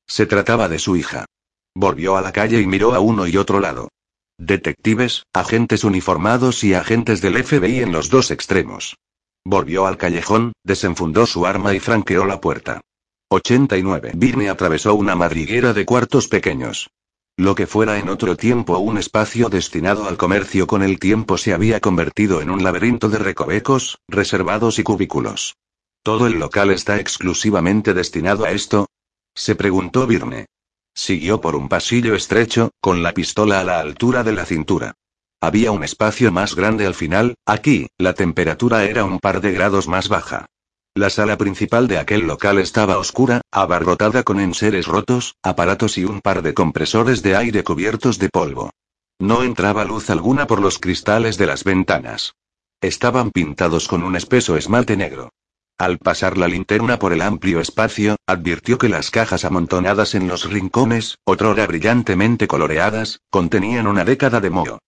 Se trataba de su hija. Volvió a la calle y miró a uno y otro lado. Detectives, agentes uniformados y agentes del FBI en los dos extremos. Volvió al callejón, desenfundó su arma y franqueó la puerta. 89. Birne atravesó una madriguera de cuartos pequeños. Lo que fuera en otro tiempo un espacio destinado al comercio con el tiempo se había convertido en un laberinto de recovecos, reservados y cubículos. ¿Todo el local está exclusivamente destinado a esto? Se preguntó Birne. Siguió por un pasillo estrecho, con la pistola a la altura de la cintura. Había un espacio más grande al final, aquí, la temperatura era un par de grados más baja. La sala principal de aquel local estaba oscura, abarrotada con enseres rotos, aparatos y un par de compresores de aire cubiertos de polvo. No entraba luz alguna por los cristales de las ventanas. Estaban pintados con un espeso esmalte negro. Al pasar la linterna por el amplio espacio, advirtió que las cajas amontonadas en los rincones, otrora brillantemente coloreadas, contenían una década de moho.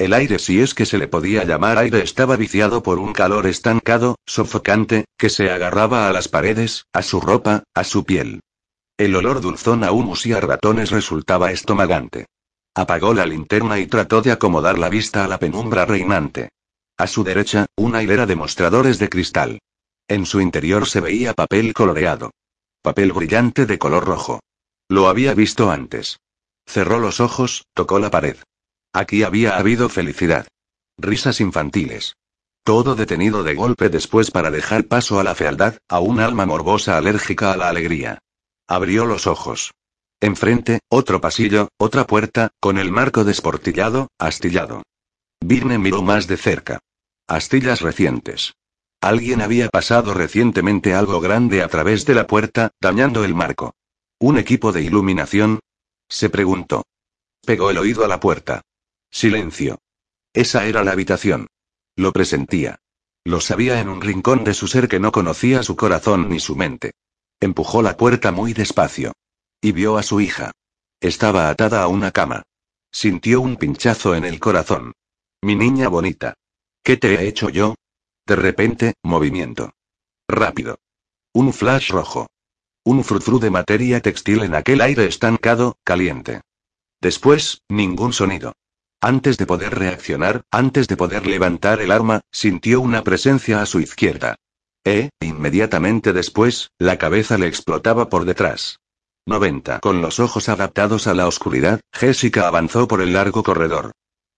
El aire, si es que se le podía llamar aire, estaba viciado por un calor estancado, sofocante, que se agarraba a las paredes, a su ropa, a su piel. El olor dulzón a humus y a ratones resultaba estomagante. Apagó la linterna y trató de acomodar la vista a la penumbra reinante. A su derecha, una hilera de mostradores de cristal. En su interior se veía papel coloreado. Papel brillante de color rojo. Lo había visto antes. Cerró los ojos, tocó la pared. Aquí había habido felicidad. Risas infantiles. Todo detenido de golpe después para dejar paso a la fealdad, a un alma morbosa alérgica a la alegría. Abrió los ojos. Enfrente, otro pasillo, otra puerta, con el marco desportillado, astillado. Virne miró más de cerca. Astillas recientes. Alguien había pasado recientemente algo grande a través de la puerta, dañando el marco. ¿Un equipo de iluminación? Se preguntó. Pegó el oído a la puerta. Silencio. Esa era la habitación. Lo presentía. Lo sabía en un rincón de su ser que no conocía su corazón ni su mente. Empujó la puerta muy despacio. Y vio a su hija. Estaba atada a una cama. Sintió un pinchazo en el corazón. Mi niña bonita. ¿Qué te he hecho yo? De repente, movimiento. Rápido. Un flash rojo. Un frufru de materia textil en aquel aire estancado, caliente. Después, ningún sonido. Antes de poder reaccionar, antes de poder levantar el arma, sintió una presencia a su izquierda. E, inmediatamente después, la cabeza le explotaba por detrás. 90. Con los ojos adaptados a la oscuridad, Jessica avanzó por el largo corredor.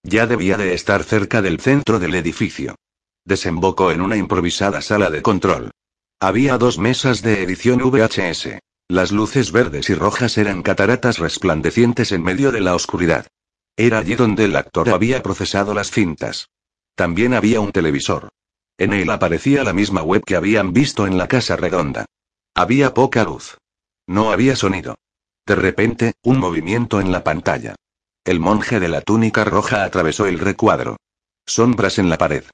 Ya debía de estar cerca del centro del edificio. Desembocó en una improvisada sala de control. Había dos mesas de edición VHS. Las luces verdes y rojas eran cataratas resplandecientes en medio de la oscuridad. Era allí donde el actor había procesado las cintas. También había un televisor. En él aparecía la misma web que habían visto en la casa redonda. Había poca luz. No había sonido. De repente, un movimiento en la pantalla. El monje de la túnica roja atravesó el recuadro. Sombras en la pared.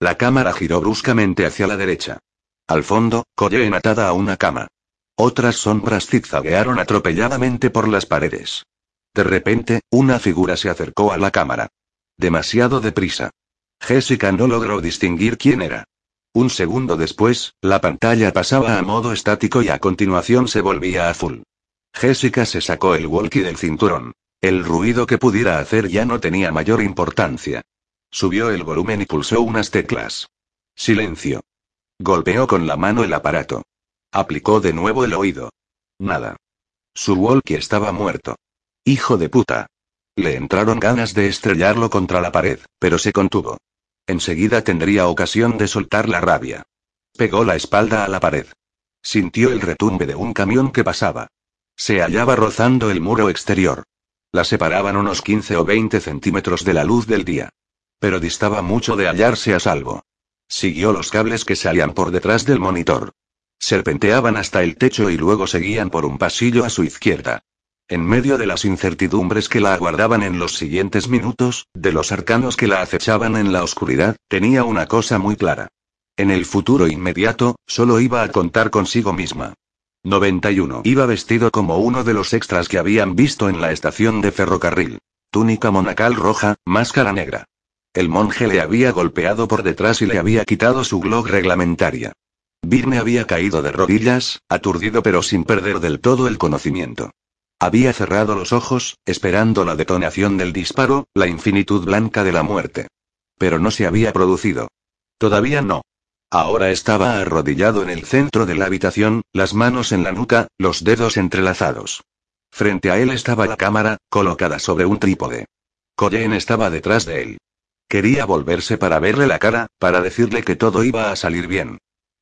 La cámara giró bruscamente hacia la derecha. Al fondo, Colleen atada a una cama. Otras sombras zigzaguearon atropelladamente por las paredes. De repente, una figura se acercó a la cámara. Demasiado deprisa. Jessica no logró distinguir quién era. Un segundo después, la pantalla pasaba a modo estático y a continuación se volvía azul. Jessica se sacó el walkie del cinturón. El ruido que pudiera hacer ya no tenía mayor importancia. Subió el volumen y pulsó unas teclas. Silencio. Golpeó con la mano el aparato. Aplicó de nuevo el oído. Nada. Su walkie estaba muerto. Hijo de puta. Le entraron ganas de estrellarlo contra la pared, pero se contuvo. Enseguida tendría ocasión de soltar la rabia. Pegó la espalda a la pared. Sintió el retumbe de un camión que pasaba. Se hallaba rozando el muro exterior. La separaban unos 15 o 20 centímetros de la luz del día. Pero distaba mucho de hallarse a salvo. Siguió los cables que salían por detrás del monitor. Serpenteaban hasta el techo y luego seguían por un pasillo a su izquierda. En medio de las incertidumbres que la aguardaban en los siguientes minutos, de los arcanos que la acechaban en la oscuridad, tenía una cosa muy clara. En el futuro inmediato, solo iba a contar consigo misma. 91. Iba vestido como uno de los extras que habían visto en la estación de ferrocarril. Túnica monacal roja, máscara negra. El monje le había golpeado por detrás y le había quitado su glog reglamentaria. Birne había caído de rodillas, aturdido pero sin perder del todo el conocimiento. Había cerrado los ojos, esperando la detonación del disparo, la infinitud blanca de la muerte. Pero no se había producido. Todavía no. Ahora estaba arrodillado en el centro de la habitación, las manos en la nuca, los dedos entrelazados. Frente a él estaba la cámara, colocada sobre un trípode. Colleen estaba detrás de él. Quería volverse para verle la cara, para decirle que todo iba a salir bien.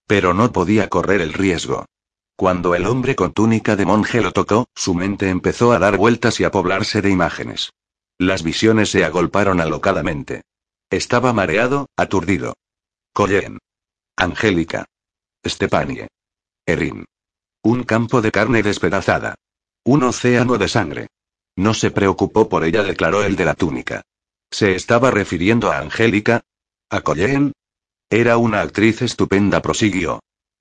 Pero no podía correr el riesgo. Cuando el hombre con túnica de monje lo tocó, su mente empezó a dar vueltas y a poblarse de imágenes. Las visiones se agolparon alocadamente. Estaba mareado, aturdido. Colleen. Angélica. Stepanie. Erin. Un campo de carne despedazada. Un océano de sangre. No se preocupó por ella, declaró el de la túnica. ¿Se estaba refiriendo a Angélica? ¿A Colleen? Era una actriz estupenda, prosiguió.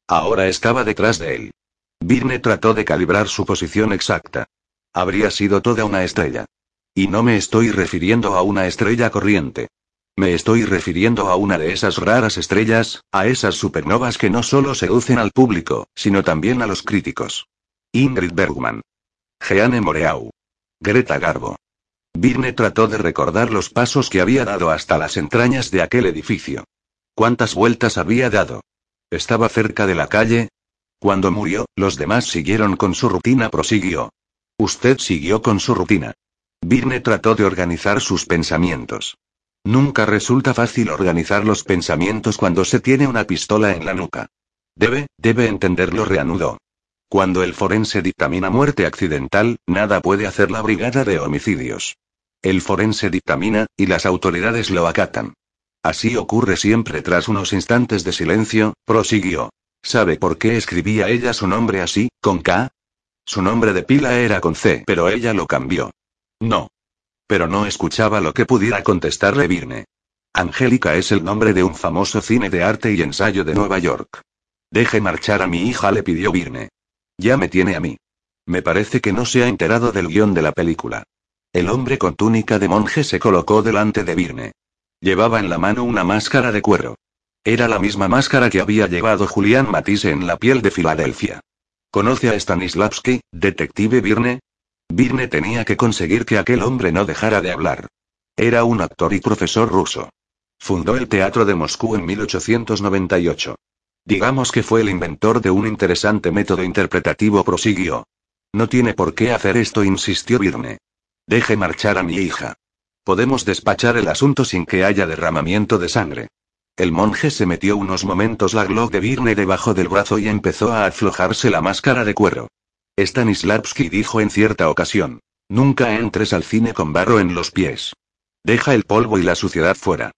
Ahora estaba detrás de él. Birne trató de calibrar su posición exacta. Habría sido toda una estrella. Y no me estoy refiriendo a una estrella corriente. Me estoy refiriendo a una de esas raras estrellas, a esas supernovas que no solo seducen al público, sino también a los críticos. Ingrid Bergman. Jeanne Moreau. Greta Garbo. Birne trató de recordar los pasos que había dado hasta las entrañas de aquel edificio. ¿Cuántas vueltas había dado? ¿Estaba cerca de la calle? Cuando murió, los demás siguieron con su rutina, prosiguió. Usted siguió con su rutina. Birne trató de organizar sus pensamientos. Nunca resulta fácil organizar los pensamientos cuando se tiene una pistola en la nuca. Debe, debe entenderlo, reanudó. Cuando el forense dictamina muerte accidental, nada puede hacer la brigada de homicidios. El forense dictamina, y las autoridades lo acatan. Así ocurre siempre tras unos instantes de silencio, prosiguió. ¿Sabe por qué escribía ella su nombre así, con K? Su nombre de pila era con C, pero ella lo cambió. No. Pero no escuchaba lo que pudiera contestarle Virne. Angélica es el nombre de un famoso cine de arte y ensayo de Nueva York. Deje marchar a mi hija, le pidió Virne. Ya me tiene a mí. Me parece que no se ha enterado del guion de la película. El hombre con túnica de monje se colocó delante de Virne. Llevaba en la mano una máscara de cuero. Era la misma máscara que había llevado Julián Matisse en la piel de Filadelfia. ¿Conoce a Stanislavski, detective Virne? Virne tenía que conseguir que aquel hombre no dejara de hablar. Era un actor y profesor ruso. Fundó el Teatro de Moscú en 1898. Digamos que fue el inventor de un interesante método interpretativo, prosiguió. No tiene por qué hacer esto, insistió Virne. Deje marchar a mi hija. Podemos despachar el asunto sin que haya derramamiento de sangre. El monje se metió unos momentos la glock de Virne debajo del brazo y empezó a aflojarse la máscara de cuero. Stanislavski dijo en cierta ocasión. Nunca entres al cine con barro en los pies. Deja el polvo y la suciedad fuera.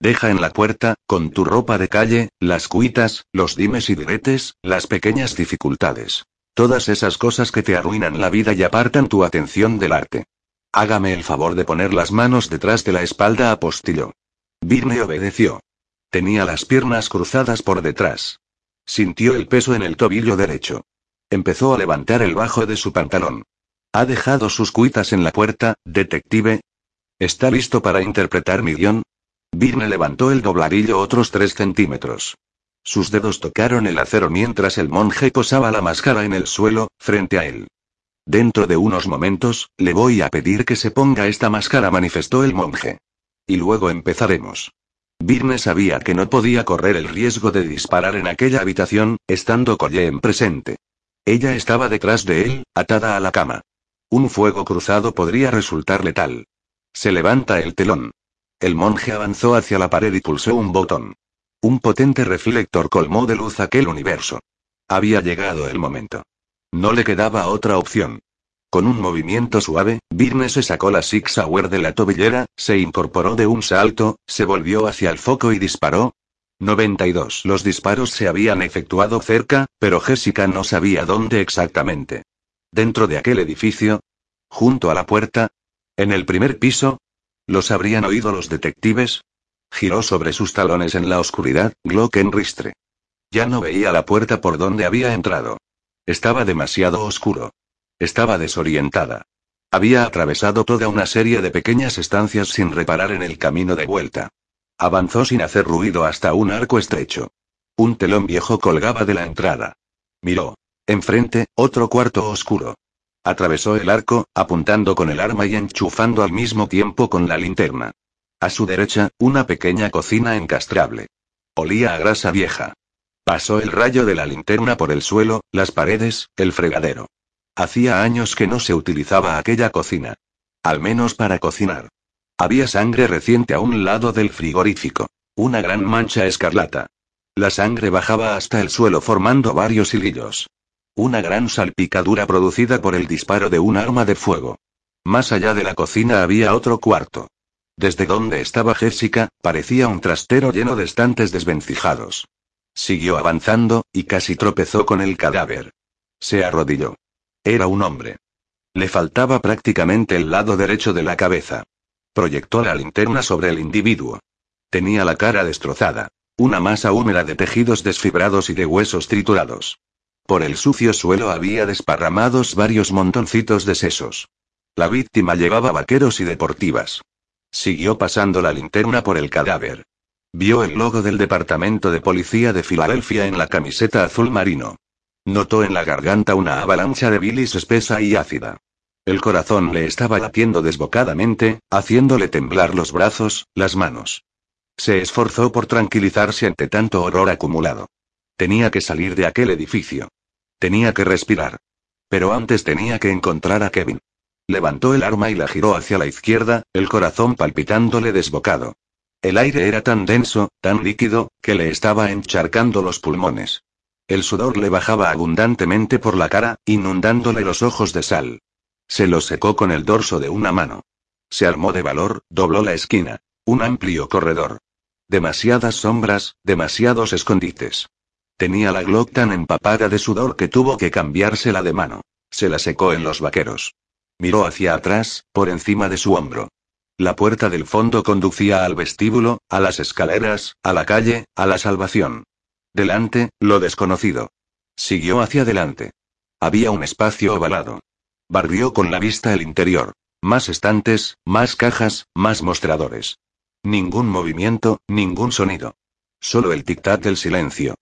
Deja en la puerta, con tu ropa de calle, las cuitas, los dimes y diretes, las pequeñas dificultades. Todas esas cosas que te arruinan la vida y apartan tu atención del arte. Hágame el favor de poner las manos detrás de la espalda, apostilló. Virne obedeció. Tenía las piernas cruzadas por detrás. Sintió el peso en el tobillo derecho. Empezó a levantar el bajo de su pantalón. ¿Ha dejado sus cuitas en la puerta, detective? ¿Está listo para interpretar mi guion? Virne levantó el dobladillo otros tres centímetros. Sus dedos tocaron el acero mientras el monje posaba la máscara en el suelo, frente a él. Dentro de unos momentos, le voy a pedir que se ponga esta máscara, manifestó el monje. Y luego empezaremos. Birne sabía que no podía correr el riesgo de disparar en aquella habitación, estando en presente. Ella estaba detrás de él, atada a la cama. Un fuego cruzado podría resultar letal. Se levanta el telón. El monje avanzó hacia la pared y pulsó un botón. Un potente reflector colmó de luz aquel universo. Había llegado el momento. No le quedaba otra opción. Con un movimiento suave, Birne se sacó la Six Sauer de la tobillera, se incorporó de un salto, se volvió hacia el foco y disparó. 92. Los disparos se habían efectuado cerca, pero Jessica no sabía dónde exactamente. Dentro de aquel edificio. Junto a la puerta. En el primer piso. ¿Los habrían oído los detectives? Giró sobre sus talones en la oscuridad, Glockenristre. Ya no veía la puerta por donde había entrado. Estaba demasiado oscuro. Estaba desorientada. Había atravesado toda una serie de pequeñas estancias sin reparar en el camino de vuelta. Avanzó sin hacer ruido hasta un arco estrecho. Un telón viejo colgaba de la entrada. Miró. Enfrente, otro cuarto oscuro. Atravesó el arco, apuntando con el arma y enchufando al mismo tiempo con la linterna. A su derecha, una pequeña cocina encastrable. Olía a grasa vieja. Pasó el rayo de la linterna por el suelo, las paredes, el fregadero. Hacía años que no se utilizaba aquella cocina. Al menos para cocinar. Había sangre reciente a un lado del frigorífico. Una gran mancha escarlata. La sangre bajaba hasta el suelo formando varios hilillos. Una gran salpicadura producida por el disparo de un arma de fuego. Más allá de la cocina había otro cuarto. Desde donde estaba Jessica, parecía un trastero lleno de estantes desvencijados. Siguió avanzando, y casi tropezó con el cadáver. Se arrodilló. Era un hombre. Le faltaba prácticamente el lado derecho de la cabeza. Proyectó la linterna sobre el individuo. Tenía la cara destrozada. Una masa húmeda de tejidos desfibrados y de huesos triturados. Por el sucio suelo había desparramados varios montoncitos de sesos. La víctima llevaba vaqueros y deportivas. Siguió pasando la linterna por el cadáver. Vio el logo del Departamento de Policía de Filadelfia en la camiseta azul marino. Notó en la garganta una avalancha de bilis espesa y ácida. El corazón le estaba latiendo desbocadamente, haciéndole temblar los brazos, las manos. Se esforzó por tranquilizarse ante tanto horror acumulado. Tenía que salir de aquel edificio. Tenía que respirar. Pero antes tenía que encontrar a Kevin. Levantó el arma y la giró hacia la izquierda, el corazón palpitándole desbocado. El aire era tan denso, tan líquido, que le estaba encharcando los pulmones. El sudor le bajaba abundantemente por la cara, inundándole los ojos de sal. Se lo secó con el dorso de una mano. Se armó de valor, dobló la esquina. Un amplio corredor. Demasiadas sombras, demasiados escondites. Tenía la Glock tan empapada de sudor que tuvo que cambiársela de mano. Se la secó en los vaqueros. Miró hacia atrás, por encima de su hombro. La puerta del fondo conducía al vestíbulo, a las escaleras, a la calle, a la salvación. Delante, lo desconocido. Siguió hacia adelante. Había un espacio ovalado. Barrió con la vista el interior. Más estantes, más cajas, más mostradores. Ningún movimiento, ningún sonido. Solo el tic-tac del silencio.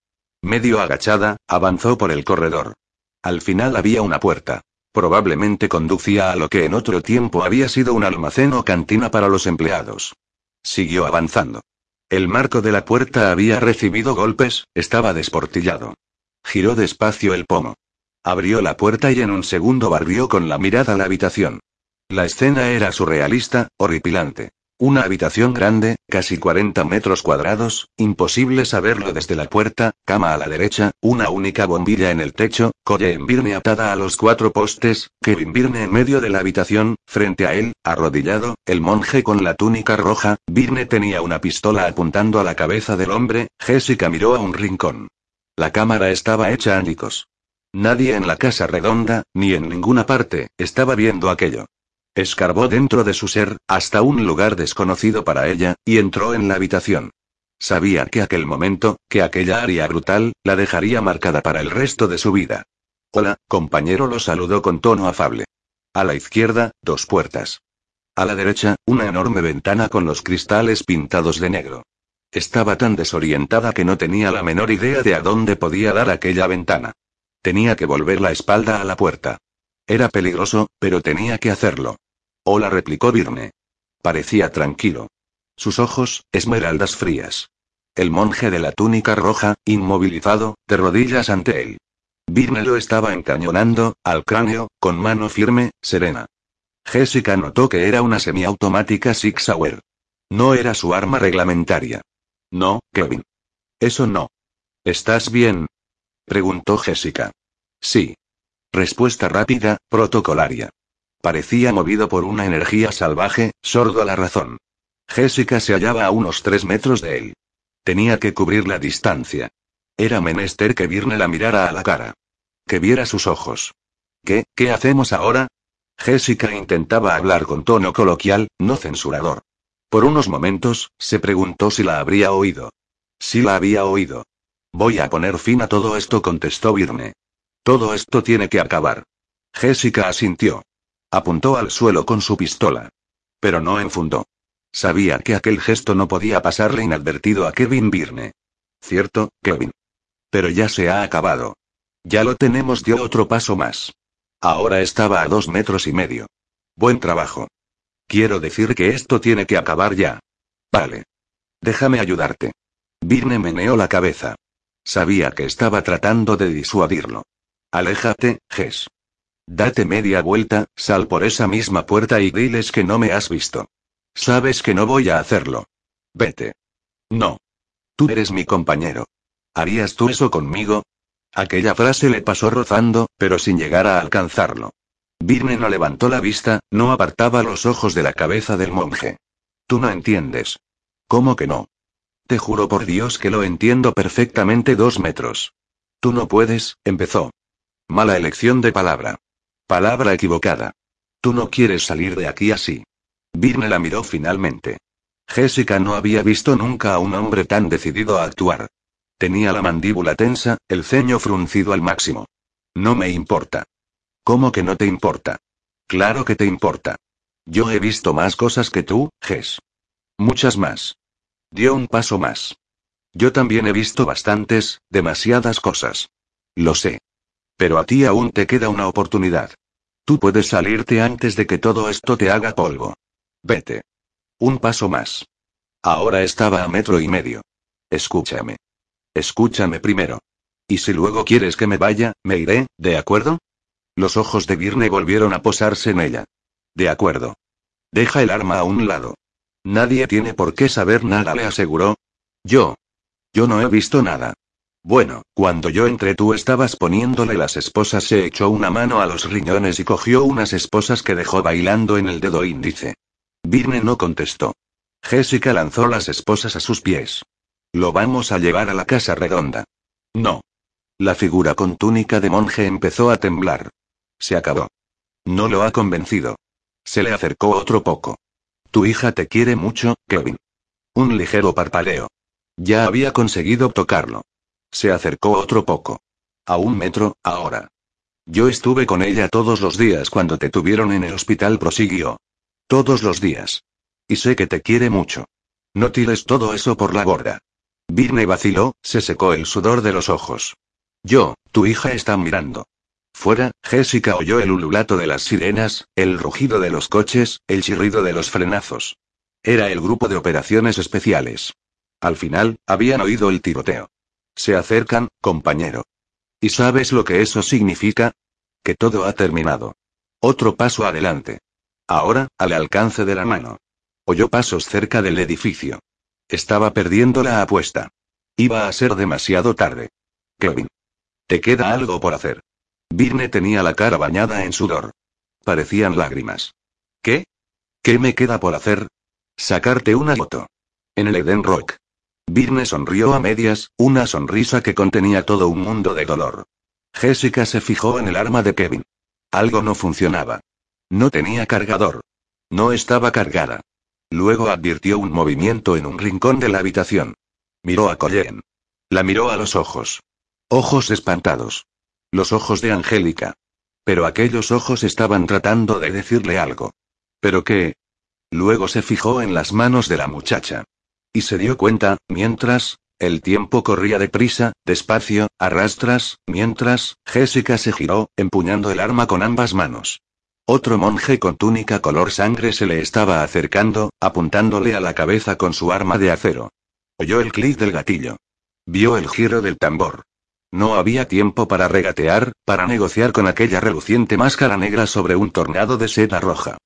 Medio agachada, avanzó por el corredor. Al final había una puerta. Probablemente conducía a lo que en otro tiempo había sido un almacén o cantina para los empleados. Siguió avanzando. El marco de la puerta había recibido golpes, estaba desportillado. Giró despacio el pomo. Abrió la puerta y en un segundo barrió con la mirada la habitación. La escena era surrealista, horripilante. Una habitación grande, casi 40 metros cuadrados, imposible saberlo desde la puerta, cama a la derecha, una única bombilla en el techo, colle en Birne atada a los cuatro postes, Kevin Birne en medio de la habitación, frente a él, arrodillado, el monje con la túnica roja, Birne tenía una pistola apuntando a la cabeza del hombre, Jessica miró a un rincón. La cámara estaba hecha añicos. Nadie en la casa redonda, ni en ninguna parte, estaba viendo aquello. Escarbó dentro de su ser, hasta un lugar desconocido para ella, y entró en la habitación. Sabía que aquel momento, que aquella área brutal, la dejaría marcada para el resto de su vida. Hola, compañero lo saludó con tono afable. A la izquierda, dos puertas. A la derecha, una enorme ventana con los cristales pintados de negro. Estaba tan desorientada que no tenía la menor idea de a dónde podía dar aquella ventana. Tenía que volver la espalda a la puerta. Era peligroso, pero tenía que hacerlo. Hola, replicó Virne. Parecía tranquilo. Sus ojos, esmeraldas frías. El monje de la túnica roja, inmovilizado, de rodillas ante él. Virne lo estaba encañonando, al cráneo, con mano firme, serena. Jessica notó que era una semiautomática Six Sauer. No era su arma reglamentaria. No, Kevin. Eso no. ¿Estás bien? preguntó Jessica. Sí. Respuesta rápida, protocolaria. Parecía movido por una energía salvaje, sordo a la razón. Jessica se hallaba a unos tres metros de él. Tenía que cubrir la distancia. Era menester que Virne la mirara a la cara. Que viera sus ojos. ¿Qué, qué hacemos ahora? Jessica intentaba hablar con tono coloquial, no censurador. Por unos momentos, se preguntó si la habría oído. Sí la había oído. Voy a poner fin a todo esto, contestó Virne. Todo esto tiene que acabar. Jessica asintió. Apuntó al suelo con su pistola. Pero no enfundó. Sabía que aquel gesto no podía pasarle inadvertido a Kevin Virne. Cierto, Kevin. Pero ya se ha acabado. Ya lo tenemos, dio otro paso más. Ahora estaba a dos metros y medio. Buen trabajo. Quiero decir que esto tiene que acabar ya. Vale. Déjame ayudarte. Virne meneó la cabeza. Sabía que estaba tratando de disuadirlo. Aléjate, Ges. Date media vuelta, sal por esa misma puerta y diles que no me has visto. Sabes que no voy a hacerlo. Vete. No. Tú eres mi compañero. ¿Harías tú eso conmigo? Aquella frase le pasó rozando, pero sin llegar a alcanzarlo. Virne no levantó la vista, no apartaba los ojos de la cabeza del monje. Tú no entiendes. ¿Cómo que no? Te juro por Dios que lo entiendo perfectamente dos metros. Tú no puedes, empezó. Mala elección de palabra. Palabra equivocada. Tú no quieres salir de aquí así. Virne la miró finalmente. Jessica no había visto nunca a un hombre tan decidido a actuar. Tenía la mandíbula tensa, el ceño fruncido al máximo. No me importa. ¿Cómo que no te importa? Claro que te importa. Yo he visto más cosas que tú, Jess. Muchas más. Dio un paso más. Yo también he visto bastantes, demasiadas cosas. Lo sé. Pero a ti aún te queda una oportunidad. Tú puedes salirte antes de que todo esto te haga polvo. Vete. Un paso más. Ahora estaba a metro y medio. Escúchame. Escúchame primero. Y si luego quieres que me vaya, me iré, ¿de acuerdo? Los ojos de Virne volvieron a posarse en ella. De acuerdo. Deja el arma a un lado. Nadie tiene por qué saber nada, le aseguró. Yo. Yo no he visto nada. Bueno, cuando yo entré tú estabas poniéndole las esposas, se echó una mano a los riñones y cogió unas esposas que dejó bailando en el dedo índice. Virne no contestó. Jessica lanzó las esposas a sus pies. Lo vamos a llevar a la casa redonda. No. La figura con túnica de monje empezó a temblar. Se acabó. No lo ha convencido. Se le acercó otro poco. Tu hija te quiere mucho, Kevin. Un ligero parpadeo. Ya había conseguido tocarlo. Se acercó otro poco. A un metro, ahora. Yo estuve con ella todos los días cuando te tuvieron en el hospital, prosiguió. Todos los días. Y sé que te quiere mucho. No tires todo eso por la borda. Virne vaciló, se secó el sudor de los ojos. Yo, tu hija está mirando. Fuera, Jessica oyó el ululato de las sirenas, el rugido de los coches, el chirrido de los frenazos. Era el grupo de operaciones especiales. Al final, habían oído el tiroteo. Se acercan, compañero. ¿Y sabes lo que eso significa? Que todo ha terminado. Otro paso adelante. Ahora, al alcance de la mano. Oyó pasos cerca del edificio. Estaba perdiendo la apuesta. Iba a ser demasiado tarde. Kevin. Te queda algo por hacer. Virne tenía la cara bañada en sudor. Parecían lágrimas. ¿Qué? ¿Qué me queda por hacer? Sacarte una foto. En el Eden Rock. Virne sonrió a medias, una sonrisa que contenía todo un mundo de dolor. Jessica se fijó en el arma de Kevin. Algo no funcionaba. No tenía cargador. No estaba cargada. Luego advirtió un movimiento en un rincón de la habitación. Miró a Colleen. La miró a los ojos. Ojos espantados. Los ojos de Angélica. Pero aquellos ojos estaban tratando de decirle algo. ¿Pero qué? Luego se fijó en las manos de la muchacha. Y se dio cuenta, mientras, el tiempo corría deprisa, despacio, arrastras, mientras, Jessica se giró, empuñando el arma con ambas manos. Otro monje con túnica color sangre se le estaba acercando, apuntándole a la cabeza con su arma de acero. Oyó el clic del gatillo. Vio el giro del tambor. No había tiempo para regatear, para negociar con aquella reluciente máscara negra sobre un tornado de seda roja.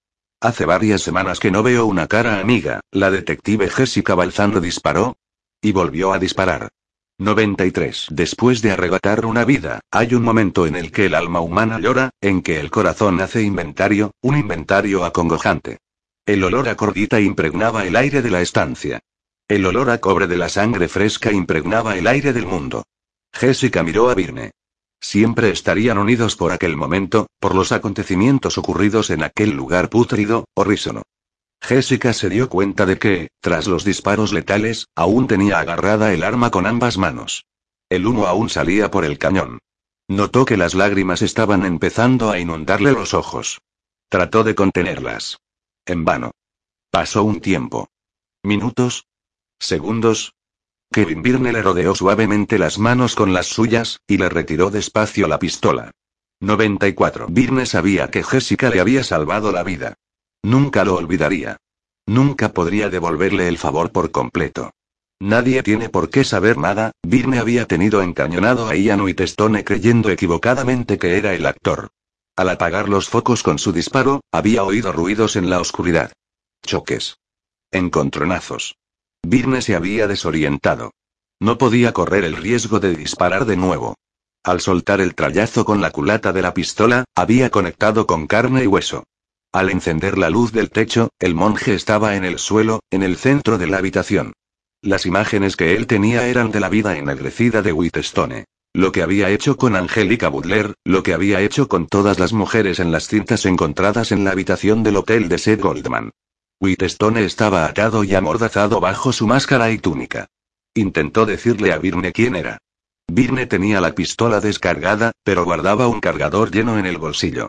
Hace varias semanas que no veo una cara amiga, la detective Jessica Balzando disparó, y volvió a disparar. 93. Después de arrebatar una vida, hay un momento en el que el alma humana llora, en que el corazón hace inventario, un inventario acongojante. El olor a cordita impregnaba el aire de la estancia. El olor a cobre de la sangre fresca impregnaba el aire del mundo. Jessica miró a Virne. Siempre estarían unidos por aquel momento, por los acontecimientos ocurridos en aquel lugar pútrido, horrísono. Jessica se dio cuenta de que, tras los disparos letales, aún tenía agarrada el arma con ambas manos. El humo aún salía por el cañón. Notó que las lágrimas estaban empezando a inundarle los ojos. Trató de contenerlas. En vano. Pasó un tiempo. Minutos. Segundos. Kevin Birne le rodeó suavemente las manos con las suyas, y le retiró despacio la pistola. 94. Birne sabía que Jessica le había salvado la vida. Nunca lo olvidaría. Nunca podría devolverle el favor por completo. Nadie tiene por qué saber nada, Birne había tenido encañonado a Ian Whitestone creyendo equivocadamente que era el actor. Al apagar los focos con su disparo, había oído ruidos en la oscuridad. Choques. Encontronazos. Birne se había desorientado. No podía correr el riesgo de disparar de nuevo. Al soltar el trayazo con la culata de la pistola, había conectado con carne y hueso. Al encender la luz del techo, el monje estaba en el suelo, en el centro de la habitación. Las imágenes que él tenía eran de la vida ennegrecida de Whitestone. Lo que había hecho con Angélica Butler, lo que había hecho con todas las mujeres en las cintas encontradas en la habitación del hotel de Seth Goldman. Whitestone estaba atado y amordazado bajo su máscara y túnica. Intentó decirle a Birne quién era. Birne tenía la pistola descargada, pero guardaba un cargador lleno en el bolsillo.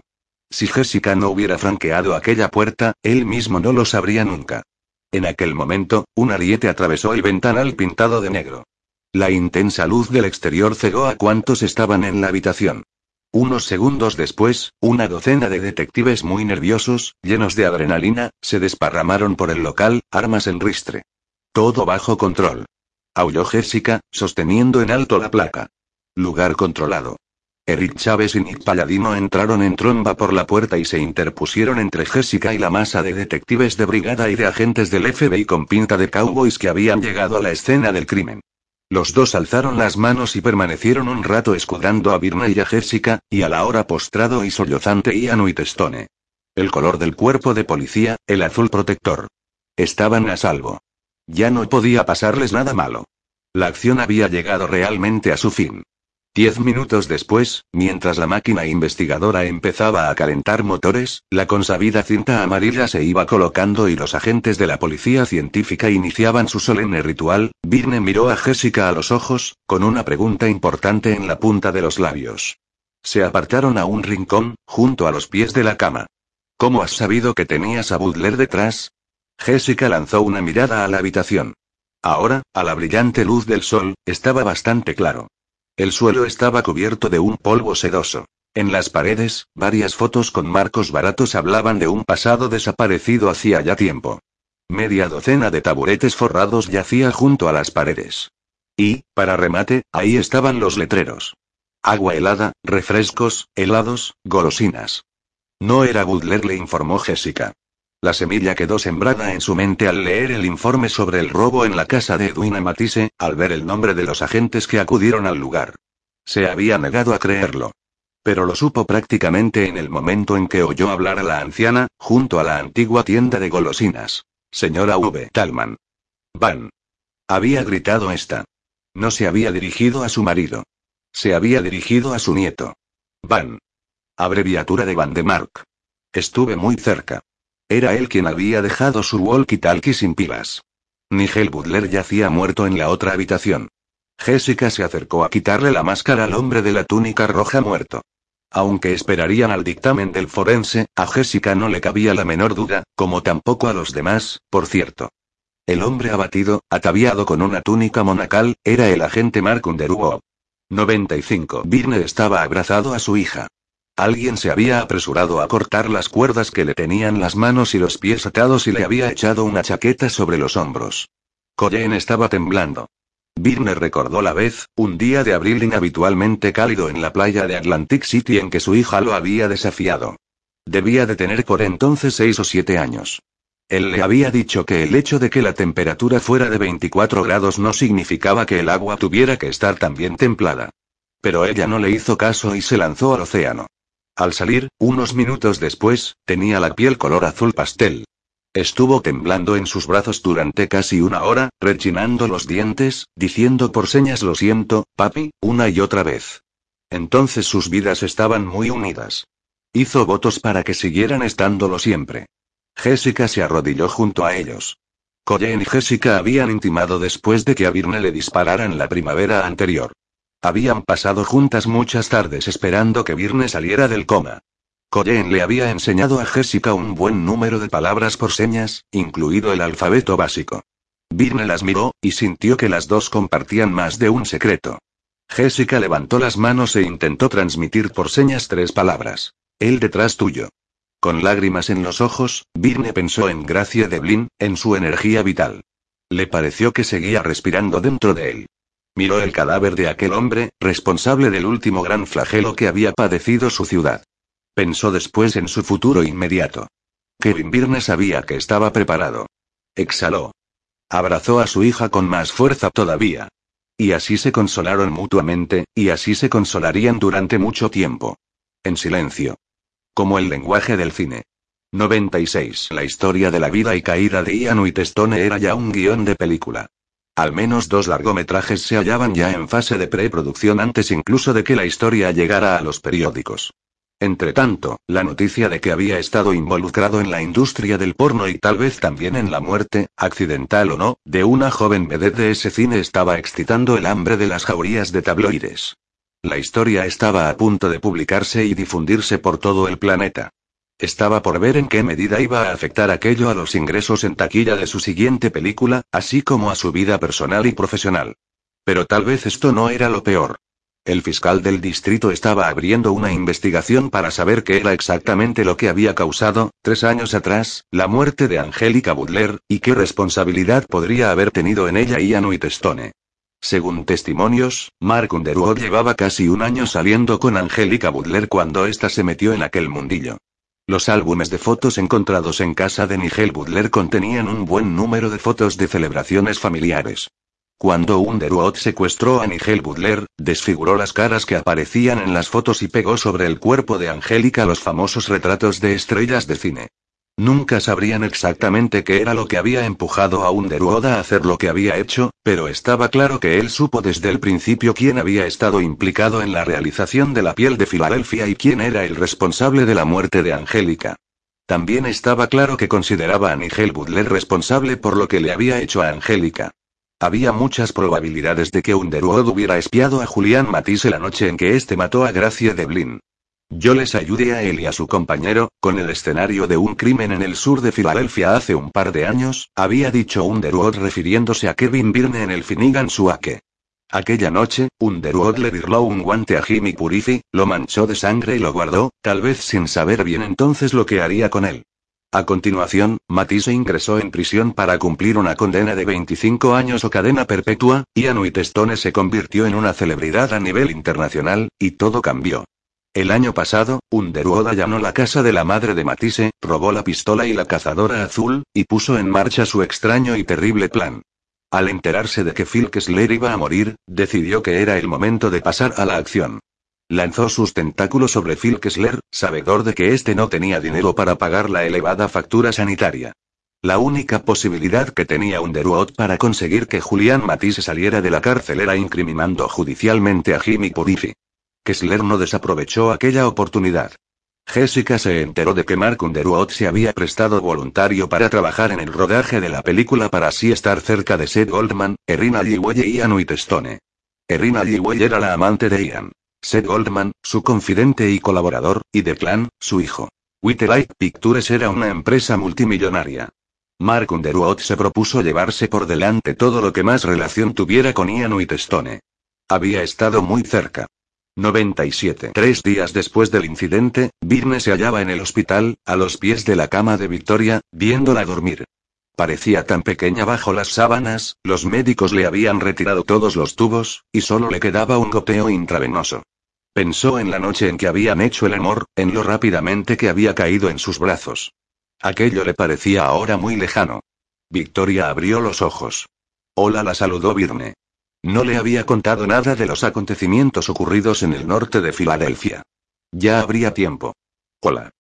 Si Jessica no hubiera franqueado aquella puerta, él mismo no lo sabría nunca. En aquel momento, un ariete atravesó el ventanal pintado de negro. La intensa luz del exterior cegó a cuantos estaban en la habitación. Unos segundos después, una docena de detectives muy nerviosos, llenos de adrenalina, se desparramaron por el local, armas en ristre. Todo bajo control. Aulló Jessica, sosteniendo en alto la placa. Lugar controlado. Eric Chávez y Nick Palladino entraron en tromba por la puerta y se interpusieron entre Jessica y la masa de detectives de brigada y de agentes del FBI con pinta de cowboys que habían llegado a la escena del crimen. Los dos alzaron las manos y permanecieron un rato escudando a Birna y a Jessica, y a la hora postrado y sollozante Ian Whitestone. El color del cuerpo de policía, el azul protector. Estaban a salvo. Ya no podía pasarles nada malo. La acción había llegado realmente a su fin. Diez minutos después, mientras la máquina investigadora empezaba a calentar motores, la consabida cinta amarilla se iba colocando y los agentes de la policía científica iniciaban su solemne ritual, Birne miró a Jessica a los ojos, con una pregunta importante en la punta de los labios. Se apartaron a un rincón, junto a los pies de la cama. ¿Cómo has sabido que tenías a Butler detrás? Jessica lanzó una mirada a la habitación. Ahora, a la brillante luz del sol, estaba bastante claro. El suelo estaba cubierto de un polvo sedoso. En las paredes, varias fotos con marcos baratos hablaban de un pasado desaparecido hacía ya tiempo. Media docena de taburetes forrados yacía junto a las paredes. Y, para remate, ahí estaban los letreros. Agua helada, refrescos, helados, golosinas. No era Butler, le informó Jessica. La semilla quedó sembrada en su mente al leer el informe sobre el robo en la casa de Edwina Matisse, al ver el nombre de los agentes que acudieron al lugar. Se había negado a creerlo. Pero lo supo prácticamente en el momento en que oyó hablar a la anciana, junto a la antigua tienda de golosinas. Señora V. Talman. Van. Había gritado esta. No se había dirigido a su marido. Se había dirigido a su nieto. Van. Abreviatura de Van de Mark. Estuve muy cerca. Era él quien había dejado su walkie-talkie sin pilas. Nigel Butler yacía muerto en la otra habitación. Jessica se acercó a quitarle la máscara al hombre de la túnica roja muerto. Aunque esperarían al dictamen del forense, a Jessica no le cabía la menor duda, como tampoco a los demás, por cierto. El hombre abatido, ataviado con una túnica monacal, era el agente Mark Underwood. 95. Birne estaba abrazado a su hija. Alguien se había apresurado a cortar las cuerdas que le tenían las manos y los pies atados y le había echado una chaqueta sobre los hombros. Colleen estaba temblando. Birne recordó la vez, un día de abril inhabitualmente cálido en la playa de Atlantic City en que su hija lo había desafiado. Debía de tener por entonces seis o siete años. Él le había dicho que el hecho de que la temperatura fuera de 24 grados no significaba que el agua tuviera que estar también templada. Pero ella no le hizo caso y se lanzó al océano. Al salir, unos minutos después, tenía la piel color azul pastel. Estuvo temblando en sus brazos durante casi una hora, rechinando los dientes, diciendo por señas lo siento, papi, una y otra vez. Entonces sus vidas estaban muy unidas. Hizo votos para que siguieran estándolo siempre. Jessica se arrodilló junto a ellos. Colleen y Jessica habían intimado después de que a Virne le dispararan la primavera anterior. Habían pasado juntas muchas tardes esperando que Virne saliera del coma. Colleen le había enseñado a Jessica un buen número de palabras por señas, incluido el alfabeto básico. Virne las miró, y sintió que las dos compartían más de un secreto. Jessica levantó las manos e intentó transmitir por señas tres palabras. Él detrás tuyo. Con lágrimas en los ojos, Virne pensó en Gracia de Blin, en su energía vital. Le pareció que seguía respirando dentro de él. Miró el cadáver de aquel hombre, responsable del último gran flagelo que había padecido su ciudad. Pensó después en su futuro inmediato. Kevin Birne sabía que estaba preparado. Exhaló. Abrazó a su hija con más fuerza todavía. Y así se consolaron mutuamente, y así se consolarían durante mucho tiempo. En silencio. Como el lenguaje del cine. 96. La historia de la vida y caída de Ian Whitestone era ya un guion de película. Al menos dos largometrajes se hallaban ya en fase de preproducción antes incluso de que la historia llegara a los periódicos. Entretanto, la noticia de que había estado involucrado en la industria del porno y tal vez también en la muerte, accidental o no, de una joven vedette de ese cine estaba excitando el hambre de las jaurías de tabloides. La historia estaba a punto de publicarse y difundirse por todo el planeta. Estaba por ver en qué medida iba a afectar aquello a los ingresos en taquilla de su siguiente película, así como a su vida personal y profesional. Pero tal vez esto no era lo peor. El fiscal del distrito estaba abriendo una investigación para saber qué era exactamente lo que había causado, tres años atrás, la muerte de Angélica Butler, y qué responsabilidad podría haber tenido en ella Ian Whitestone. Según testimonios, Mark Underwood llevaba casi un año saliendo con Angélica Butler cuando ésta se metió en aquel mundillo. Los álbumes de fotos encontrados en casa de Nigel Butler contenían un buen número de fotos de celebraciones familiares. Cuando Underwood secuestró a Nigel Butler, desfiguró las caras que aparecían en las fotos y pegó sobre el cuerpo de Angélica los famosos retratos de estrellas de cine. Nunca sabrían exactamente qué era lo que había empujado a Underwood a hacer lo que había hecho, pero estaba claro que él supo desde el principio quién había estado implicado en la realización de la piel de Filadelfia y quién era el responsable de la muerte de Angélica. También estaba claro que consideraba a Nigel Butler responsable por lo que le había hecho a Angélica. Había muchas probabilidades de que Underwood hubiera espiado a Julián Matisse la noche en que éste mató a Gracia de Blin. Yo les ayudé a él y a su compañero, con el escenario de un crimen en el sur de Filadelfia hace un par de años, había dicho Underwood refiriéndose a Kevin Byrne en el Finnegan Suake. Aquella noche, Underwood le dirló un guante a Jimmy Purifi, lo manchó de sangre y lo guardó, tal vez sin saber bien entonces lo que haría con él. A continuación, Matisse ingresó en prisión para cumplir una condena de 25 años o cadena perpetua, y Whitestone se convirtió en una celebridad a nivel internacional, y todo cambió. El año pasado, Underwood allanó la casa de la madre de Matisse, robó la pistola y la cazadora azul, y puso en marcha su extraño y terrible plan. Al enterarse de que Phil Kessler iba a morir, decidió que era el momento de pasar a la acción. Lanzó sus tentáculos sobre Phil Kessler, sabedor de que éste no tenía dinero para pagar la elevada factura sanitaria. La única posibilidad que tenía Underwood para conseguir que Julian Matisse saliera de la cárcel era incriminando judicialmente a Jimmy Purifi. Kessler no desaprovechó aquella oportunidad. Jessica se enteró de que Mark Underwood se había prestado voluntario para trabajar en el rodaje de la película para así estar cerca de Seth Goldman, Erina Llewellyn y Ian Whitestone. Erina Llewellyn era la amante de Ian. Seth Goldman, su confidente y colaborador, y Declan, su hijo. Whitelight Pictures era una empresa multimillonaria. Mark Underwood se propuso llevarse por delante todo lo que más relación tuviera con Ian Whitestone. Había estado muy cerca. 97. Tres días después del incidente, Birne se hallaba en el hospital, a los pies de la cama de Victoria, viéndola dormir. Parecía tan pequeña bajo las sábanas, los médicos le habían retirado todos los tubos, y solo le quedaba un goteo intravenoso. Pensó en la noche en que habían hecho el amor, en lo rápidamente que había caído en sus brazos. Aquello le parecía ahora muy lejano. Victoria abrió los ojos. Hola la saludó Virne. No le había contado nada de los acontecimientos ocurridos en el norte de Filadelfia. Ya habría tiempo. Hola.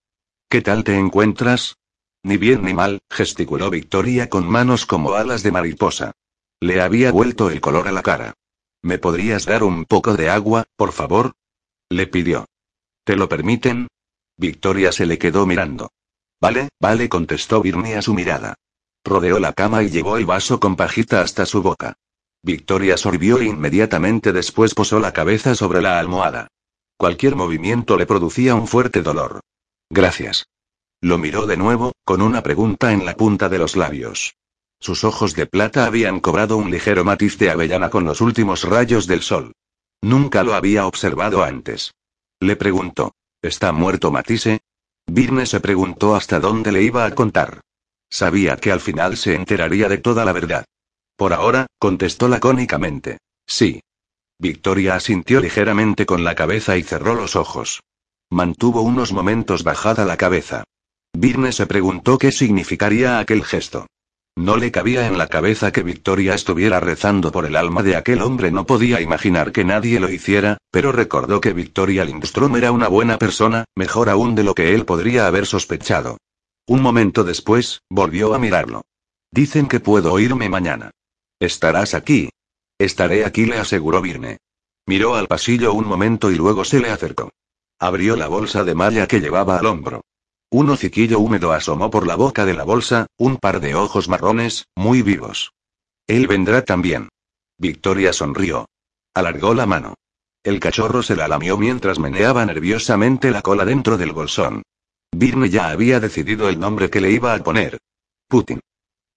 ¿Qué tal te encuentras? Ni bien ni mal, gesticuló Victoria con manos como alas de mariposa. Le había vuelto el color a la cara. ¿Me podrías dar un poco de agua, por favor? Le pidió. ¿Te lo permiten? Victoria se le quedó mirando. Vale, vale, contestó Birney a su mirada. Rodeó la cama y llevó el vaso con pajita hasta su boca. Victoria sorbió e inmediatamente después posó la cabeza sobre la almohada. Cualquier movimiento le producía un fuerte dolor. Gracias. Lo miró de nuevo, con una pregunta en la punta de los labios. Sus ojos de plata habían cobrado un ligero matiz de avellana con los últimos rayos del sol. Nunca lo había observado antes. Le preguntó. ¿Está muerto Matisse? Virne se preguntó hasta dónde le iba a contar. Sabía que al final se enteraría de toda la verdad. Por ahora, contestó lacónicamente. Sí. Victoria asintió ligeramente con la cabeza y cerró los ojos. Mantuvo unos momentos bajada la cabeza. Virne se preguntó qué significaría aquel gesto. No le cabía en la cabeza que Victoria estuviera rezando por el alma de aquel hombre. No podía imaginar que nadie lo hiciera, pero recordó que Victoria Lindstrom era una buena persona, mejor aún de lo que él podría haber sospechado. Un momento después, volvió a mirarlo. Dicen que puedo oírme mañana. ¿Estarás aquí? Estaré aquí, le aseguró Virne. Miró al pasillo un momento y luego se le acercó. Abrió la bolsa de malla que llevaba al hombro. Un hociquillo húmedo asomó por la boca de la bolsa, un par de ojos marrones, muy vivos. Él vendrá también. Victoria sonrió. Alargó la mano. El cachorro se la lamió mientras meneaba nerviosamente la cola dentro del bolsón. Virne ya había decidido el nombre que le iba a poner. Putin.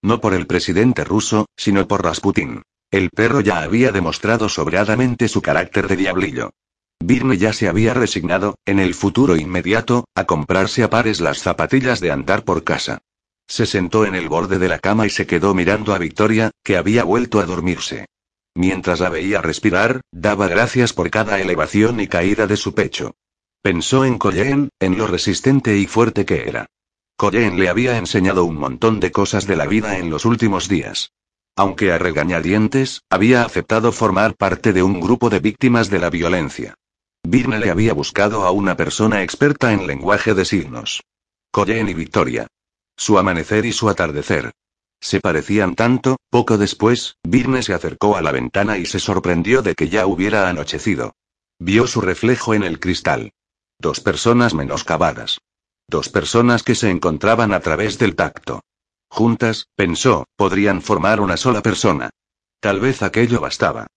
No por el presidente ruso, sino por Rasputin. El perro ya había demostrado sobradamente su carácter de diablillo. Birne ya se había resignado, en el futuro inmediato, a comprarse a pares las zapatillas de andar por casa. Se sentó en el borde de la cama y se quedó mirando a Victoria, que había vuelto a dormirse. Mientras la veía respirar, daba gracias por cada elevación y caída de su pecho. Pensó en Colleen, en lo resistente y fuerte que era. Colleen le había enseñado un montón de cosas de la vida en los últimos días. Aunque a regañadientes, había aceptado formar parte de un grupo de víctimas de la violencia. Birne le había buscado a una persona experta en lenguaje de signos. Colleen y Victoria. Su amanecer y su atardecer. Se parecían tanto, poco después, Birne se acercó a la ventana y se sorprendió de que ya hubiera anochecido. Vio su reflejo en el cristal. Dos personas menoscabadas. Dos personas que se encontraban a través del tacto. Juntas, pensó, podrían formar una sola persona. Tal vez aquello bastaba.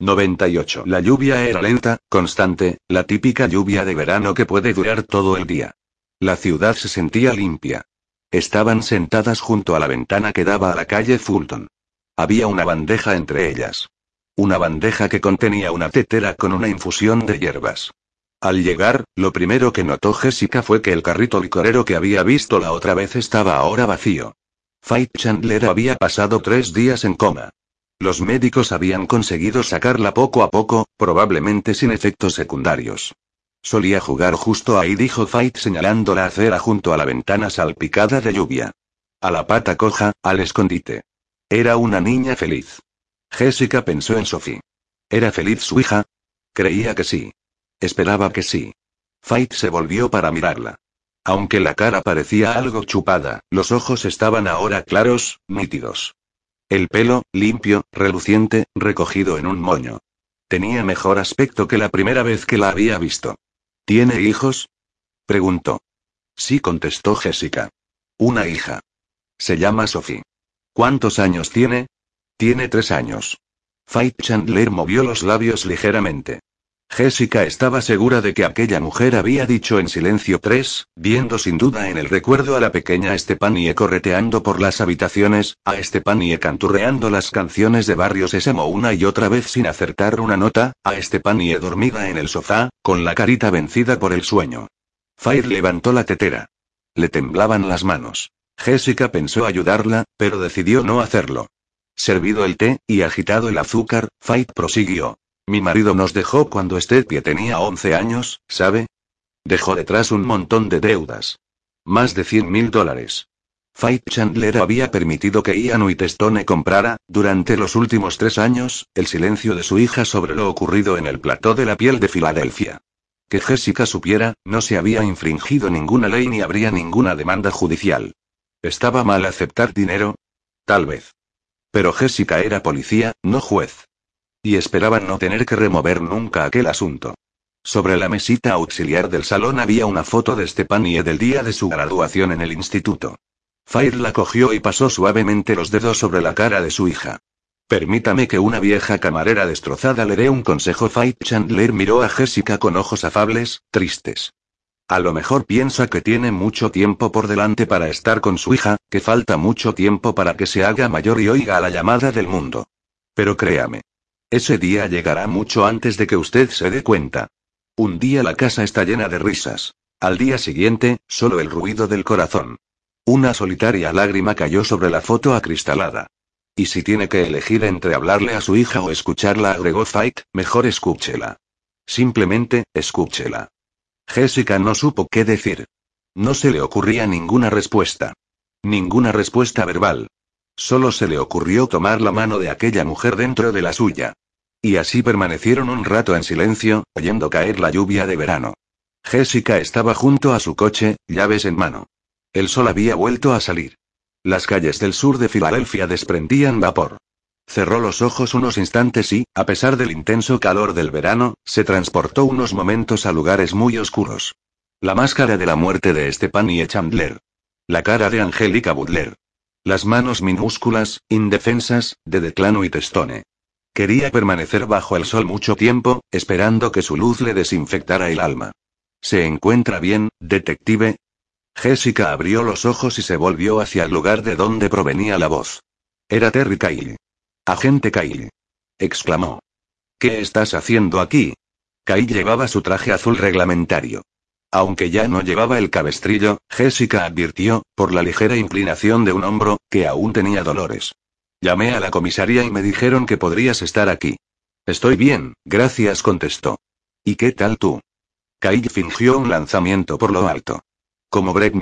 98. La lluvia era lenta, constante, la típica lluvia de verano que puede durar todo el día. La ciudad se sentía limpia. Estaban sentadas junto a la ventana que daba a la calle Fulton. Había una bandeja entre ellas. Una bandeja que contenía una tetera con una infusión de hierbas. Al llegar, lo primero que notó Jessica fue que el carrito licorero que había visto la otra vez estaba ahora vacío. Fight Chandler había pasado tres días en coma. Los médicos habían conseguido sacarla poco a poco, probablemente sin efectos secundarios. Solía jugar justo ahí, dijo Fight señalando la acera junto a la ventana salpicada de lluvia. A la pata coja, al escondite. Era una niña feliz. Jessica pensó en Sophie. ¿Era feliz su hija? Creía que sí. Esperaba que sí. Fight se volvió para mirarla. Aunque la cara parecía algo chupada, los ojos estaban ahora claros, nítidos. El pelo, limpio, reluciente, recogido en un moño. Tenía mejor aspecto que la primera vez que la había visto. ¿Tiene hijos? preguntó. Sí, contestó Jessica. Una hija. Se llama Sophie. ¿Cuántos años tiene? Tiene tres años. Fight Chandler movió los labios ligeramente. Jessica estaba segura de que aquella mujer había dicho en silencio tres, viendo sin duda en el recuerdo a la pequeña Estepanie correteando por las habitaciones, a Estepanie canturreando las canciones de Barrio Sésamo una y otra vez sin acertar una nota, a Estepanie dormida en el sofá, con la carita vencida por el sueño. Fire levantó la tetera. Le temblaban las manos. Jessica pensó ayudarla, pero decidió no hacerlo. Servido el té, y agitado el azúcar, Fight prosiguió. Mi marido nos dejó cuando Stepie tenía 11 años, ¿sabe? Dejó detrás un montón de deudas. Más de 100 mil dólares. Fight Chandler había permitido que Ian Whitestone comprara, durante los últimos tres años, el silencio de su hija sobre lo ocurrido en el plató de la piel de Filadelfia. Que Jessica supiera, no se había infringido ninguna ley ni habría ninguna demanda judicial. ¿Estaba mal aceptar dinero? Tal vez. Pero Jessica era policía, no juez. Y esperaban no tener que remover nunca aquel asunto. Sobre la mesita auxiliar del salón había una foto de Stepanie del día de su graduación en el instituto. Fire la cogió y pasó suavemente los dedos sobre la cara de su hija. Permítame que una vieja camarera destrozada le dé un consejo. Fight Chandler miró a Jessica con ojos afables, tristes. A lo mejor piensa que tiene mucho tiempo por delante para estar con su hija, que falta mucho tiempo para que se haga mayor y oiga la llamada del mundo. Pero créame, ese día llegará mucho antes de que usted se dé cuenta. Un día la casa está llena de risas. Al día siguiente, solo el ruido del corazón. Una solitaria lágrima cayó sobre la foto acristalada. Y si tiene que elegir entre hablarle a su hija o escucharla, agregó Fight, mejor escúchela. Simplemente, escúchela. Jessica no supo qué decir. No se le ocurría ninguna respuesta. Ninguna respuesta verbal. Solo se le ocurrió tomar la mano de aquella mujer dentro de la suya. Y así permanecieron un rato en silencio, oyendo caer la lluvia de verano. Jessica estaba junto a su coche, llaves en mano. El sol había vuelto a salir. Las calles del sur de Filadelfia desprendían vapor. Cerró los ojos unos instantes y, a pesar del intenso calor del verano, se transportó unos momentos a lugares muy oscuros. La máscara de la muerte de Stephanie Chandler. La cara de Angélica Butler. Las manos minúsculas, indefensas, de Declano y Testone. Quería permanecer bajo el sol mucho tiempo, esperando que su luz le desinfectara el alma. ¿Se encuentra bien, detective? Jessica abrió los ojos y se volvió hacia el lugar de donde provenía la voz. Era Terry Kyle. Agente Kyle. exclamó. ¿Qué estás haciendo aquí? Kyle llevaba su traje azul reglamentario. Aunque ya no llevaba el cabestrillo, Jessica advirtió, por la ligera inclinación de un hombro, que aún tenía dolores. Llamé a la comisaría y me dijeron que podrías estar aquí. Estoy bien, gracias, contestó. ¿Y qué tal tú? Kyle fingió un lanzamiento por lo alto. Como Brett.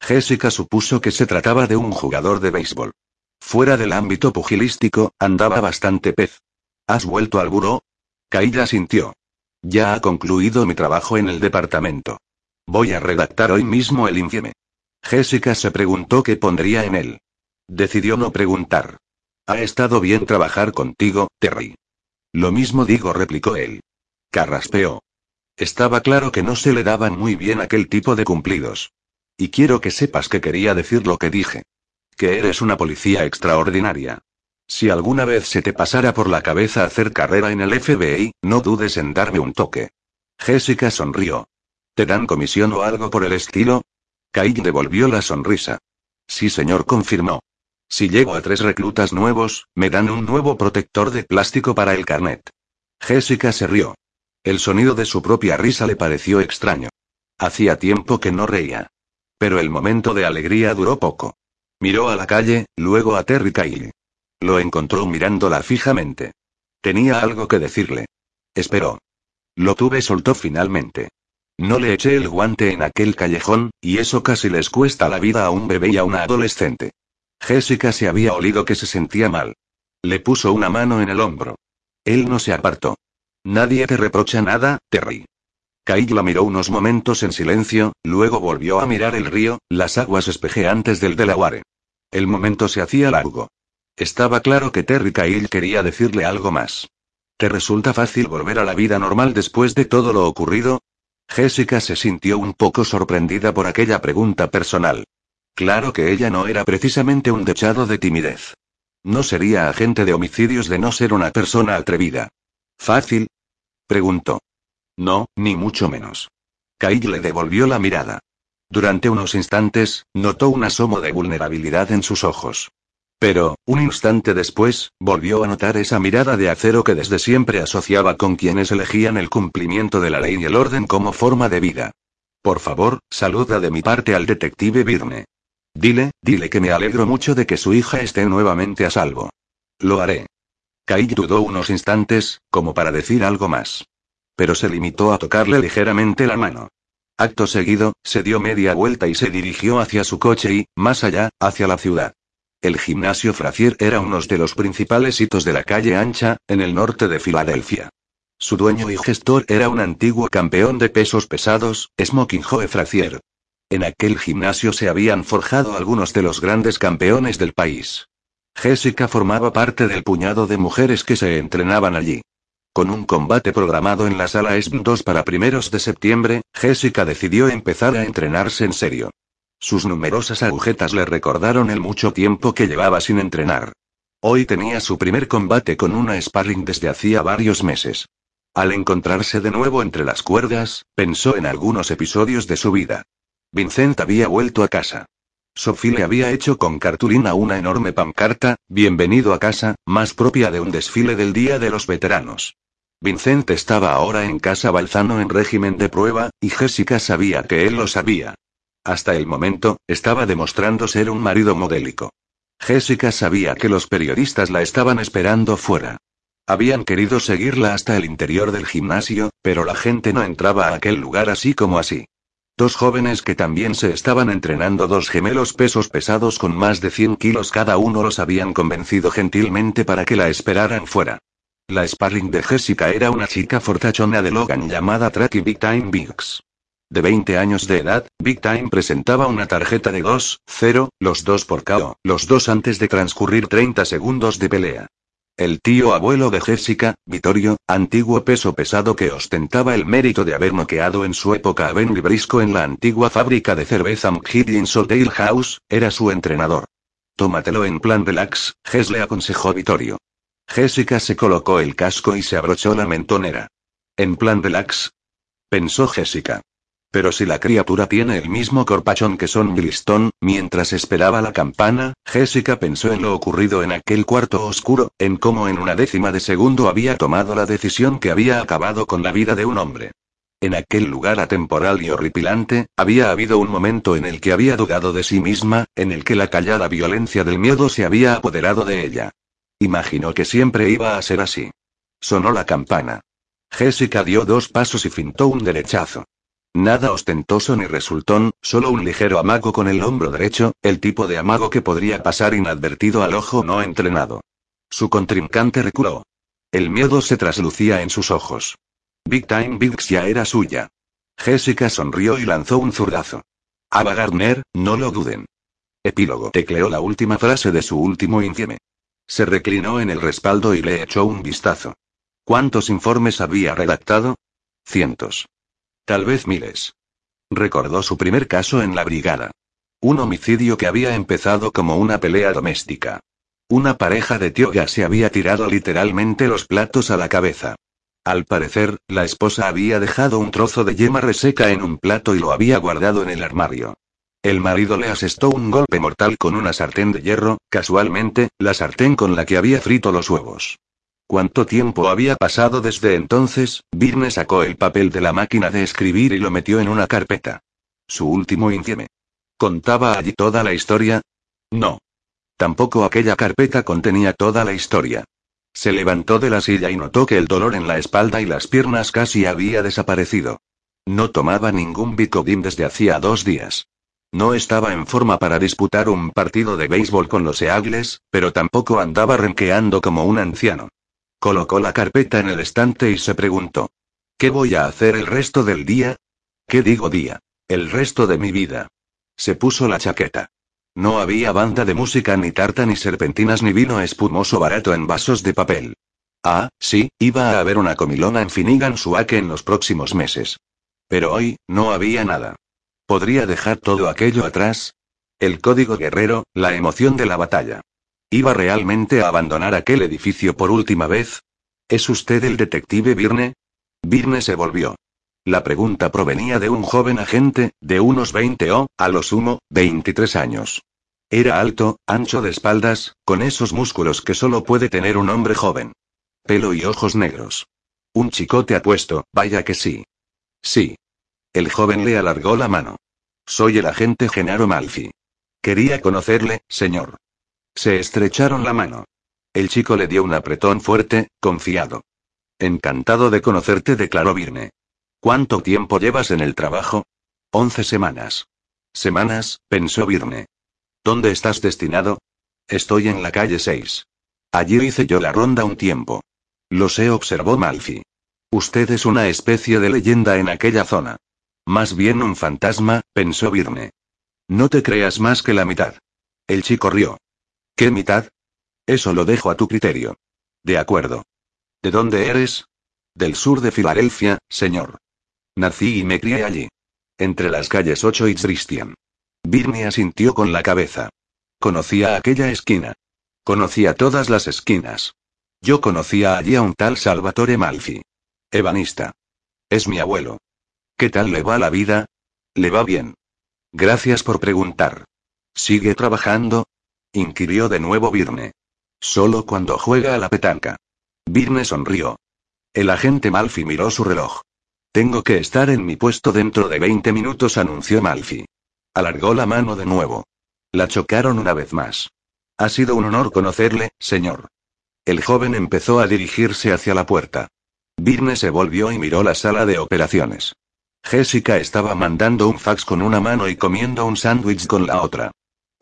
Jessica supuso que se trataba de un jugador de béisbol. Fuera del ámbito pugilístico, andaba bastante pez. ¿Has vuelto al buró? Kyle asintió. Ya ha concluido mi trabajo en el departamento. Voy a redactar hoy mismo el informe. Jessica se preguntó qué pondría en él. Decidió no preguntar. Ha estado bien trabajar contigo, Terry. Lo mismo digo, replicó él. Carraspeó. Estaba claro que no se le daban muy bien aquel tipo de cumplidos. Y quiero que sepas que quería decir lo que dije. Que eres una policía extraordinaria. Si alguna vez se te pasara por la cabeza hacer carrera en el FBI, no dudes en darme un toque. Jessica sonrió. ¿Te dan comisión o algo por el estilo? Kyle devolvió la sonrisa. Sí, señor, confirmó. Si llego a tres reclutas nuevos, me dan un nuevo protector de plástico para el carnet. Jessica se rió. El sonido de su propia risa le pareció extraño. Hacía tiempo que no reía. Pero el momento de alegría duró poco. Miró a la calle, luego a Terry Kyle. Lo encontró mirándola fijamente. Tenía algo que decirle. Esperó. Lo tuve soltó finalmente. No le eché el guante en aquel callejón, y eso casi les cuesta la vida a un bebé y a una adolescente. Jessica se había olido que se sentía mal. Le puso una mano en el hombro. Él no se apartó. Nadie te reprocha nada, Terry. Kyle la miró unos momentos en silencio, luego volvió a mirar el río, las aguas espejeantes del Delaware. El momento se hacía largo. Estaba claro que Terry Kyle quería decirle algo más. ¿Te resulta fácil volver a la vida normal después de todo lo ocurrido? Jessica se sintió un poco sorprendida por aquella pregunta personal. Claro que ella no era precisamente un dechado de timidez. No sería agente de homicidios de no ser una persona atrevida. ¿Fácil? Preguntó. No, ni mucho menos. Kyle le devolvió la mirada. Durante unos instantes, notó un asomo de vulnerabilidad en sus ojos. Pero, un instante después, volvió a notar esa mirada de acero que desde siempre asociaba con quienes elegían el cumplimiento de la ley y el orden como forma de vida. Por favor, saluda de mi parte al detective Birne. Dile, dile que me alegro mucho de que su hija esté nuevamente a salvo. Lo haré. Kai dudó unos instantes, como para decir algo más. Pero se limitó a tocarle ligeramente la mano. Acto seguido, se dio media vuelta y se dirigió hacia su coche y, más allá, hacia la ciudad. El gimnasio Frazier era uno de los principales hitos de la calle ancha, en el norte de Filadelfia. Su dueño y gestor era un antiguo campeón de pesos pesados, Smoking Joe Frazier. En aquel gimnasio se habían forjado algunos de los grandes campeones del país. Jessica formaba parte del puñado de mujeres que se entrenaban allí. Con un combate programado en la sala ESM 2 para primeros de septiembre, Jessica decidió empezar a entrenarse en serio. Sus numerosas agujetas le recordaron el mucho tiempo que llevaba sin entrenar. Hoy tenía su primer combate con una sparring desde hacía varios meses. Al encontrarse de nuevo entre las cuerdas, pensó en algunos episodios de su vida. Vincent había vuelto a casa. Sophie le había hecho con cartulina una enorme pancarta, Bienvenido a casa, más propia de un desfile del Día de los Veteranos. Vincent estaba ahora en casa balzano en régimen de prueba, y Jessica sabía que él lo sabía. Hasta el momento, estaba demostrando ser un marido modélico. Jessica sabía que los periodistas la estaban esperando fuera. Habían querido seguirla hasta el interior del gimnasio, pero la gente no entraba a aquel lugar así como así. Dos jóvenes que también se estaban entrenando, dos gemelos pesos pesados con más de 100 kilos cada uno, los habían convencido gentilmente para que la esperaran fuera. La sparring de Jessica era una chica fortachona de Logan llamada Tracky Big Time Biggs. De 20 años de edad, Big Time presentaba una tarjeta de 2-0, los dos por KO, los dos antes de transcurrir 30 segundos de pelea. El tío abuelo de Jessica, Vittorio, antiguo peso pesado que ostentaba el mérito de haber noqueado en su época a Benny Brisco en la antigua fábrica de cerveza McHill Soldale House, era su entrenador. Tómatelo en plan relax, Jess le aconsejó Vittorio. Jessica se colocó el casco y se abrochó la mentonera. En plan relax. Pensó Jessica. Pero si la criatura tiene el mismo corpachón que Son Billiston, mientras esperaba la campana, Jessica pensó en lo ocurrido en aquel cuarto oscuro, en cómo en una décima de segundo había tomado la decisión que había acabado con la vida de un hombre. En aquel lugar atemporal y horripilante, había habido un momento en el que había dudado de sí misma, en el que la callada violencia del miedo se había apoderado de ella. Imaginó que siempre iba a ser así. Sonó la campana. Jessica dio dos pasos y fintó un derechazo. Nada ostentoso ni resultón, solo un ligero amago con el hombro derecho, el tipo de amago que podría pasar inadvertido al ojo no entrenado. Su contrincante reculó. El miedo se traslucía en sus ojos. Big Time Biggs ya era suya. Jessica sonrió y lanzó un zurdazo. Ava Gardner, no lo duden. Epílogo. Tecleó la última frase de su último infieme. Se reclinó en el respaldo y le echó un vistazo. ¿Cuántos informes había redactado? Cientos. Tal vez miles. Recordó su primer caso en la brigada. Un homicidio que había empezado como una pelea doméstica. Una pareja de tioga se había tirado literalmente los platos a la cabeza. Al parecer, la esposa había dejado un trozo de yema reseca en un plato y lo había guardado en el armario. El marido le asestó un golpe mortal con una sartén de hierro, casualmente, la sartén con la que había frito los huevos. ¿Cuánto tiempo había pasado desde entonces? Birne sacó el papel de la máquina de escribir y lo metió en una carpeta. Su último infieme. ¿Contaba allí toda la historia? No. Tampoco aquella carpeta contenía toda la historia. Se levantó de la silla y notó que el dolor en la espalda y las piernas casi había desaparecido. No tomaba ningún Bicodin desde hacía dos días. No estaba en forma para disputar un partido de béisbol con los Eagles, pero tampoco andaba renqueando como un anciano. Colocó la carpeta en el estante y se preguntó. ¿Qué voy a hacer el resto del día? ¿Qué digo día? El resto de mi vida. Se puso la chaqueta. No había banda de música ni tarta ni serpentinas ni vino espumoso barato en vasos de papel. Ah, sí, iba a haber una comilona en Finigan Suake en los próximos meses. Pero hoy, no había nada. ¿Podría dejar todo aquello atrás? El código guerrero, la emoción de la batalla. ¿Iba realmente a abandonar aquel edificio por última vez? ¿Es usted el detective Birne? Virne se volvió. La pregunta provenía de un joven agente, de unos 20 o, a lo sumo, 23 años. Era alto, ancho de espaldas, con esos músculos que solo puede tener un hombre joven. Pelo y ojos negros. Un chicote apuesto, vaya que sí. Sí. El joven le alargó la mano. Soy el agente Genaro Malfi. Quería conocerle, señor. Se estrecharon la mano. El chico le dio un apretón fuerte, confiado. Encantado de conocerte, declaró Virne. ¿Cuánto tiempo llevas en el trabajo? Once semanas. Semanas, pensó Virne. ¿Dónde estás destinado? Estoy en la calle 6. Allí hice yo la ronda un tiempo. Lo sé, observó Malfi. Usted es una especie de leyenda en aquella zona. Más bien un fantasma, pensó Virne. No te creas más que la mitad. El chico rió. ¿Qué mitad? Eso lo dejo a tu criterio. De acuerdo. ¿De dónde eres? Del sur de Filadelfia, señor. Nací y me crié allí. Entre las calles 8 y Christian. Birney asintió con la cabeza. Conocía aquella esquina. Conocía todas las esquinas. Yo conocía allí a un tal Salvatore Malfi. Ebanista. Es mi abuelo. ¿Qué tal le va la vida? Le va bien. Gracias por preguntar. ¿Sigue trabajando? Inquirió de nuevo Birne. Solo cuando juega a la petanca. Birne sonrió. El agente Malfi miró su reloj. Tengo que estar en mi puesto dentro de 20 minutos, anunció Malfi. Alargó la mano de nuevo. La chocaron una vez más. Ha sido un honor conocerle, señor. El joven empezó a dirigirse hacia la puerta. Birne se volvió y miró la sala de operaciones. Jessica estaba mandando un fax con una mano y comiendo un sándwich con la otra.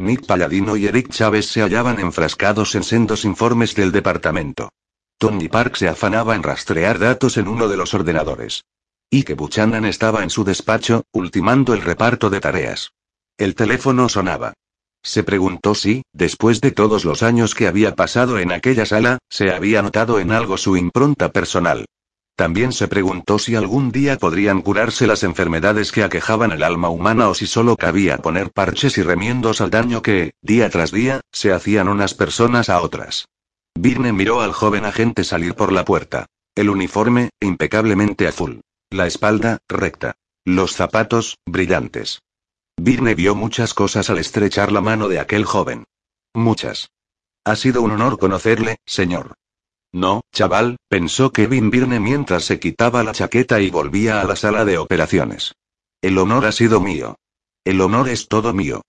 Nick Palladino y Eric Chávez se hallaban enfrascados en sendos informes del departamento. Tony Park se afanaba en rastrear datos en uno de los ordenadores. Y que Buchanan estaba en su despacho, ultimando el reparto de tareas. El teléfono sonaba. Se preguntó si, después de todos los años que había pasado en aquella sala, se había notado en algo su impronta personal. También se preguntó si algún día podrían curarse las enfermedades que aquejaban el alma humana o si solo cabía poner parches y remiendos al daño que, día tras día, se hacían unas personas a otras. Virne miró al joven agente salir por la puerta. El uniforme, impecablemente azul. La espalda, recta. Los zapatos, brillantes. Virne vio muchas cosas al estrechar la mano de aquel joven. Muchas. Ha sido un honor conocerle, señor. No, chaval, pensó Kevin Virne mientras se quitaba la chaqueta y volvía a la sala de operaciones. El honor ha sido mío. El honor es todo mío.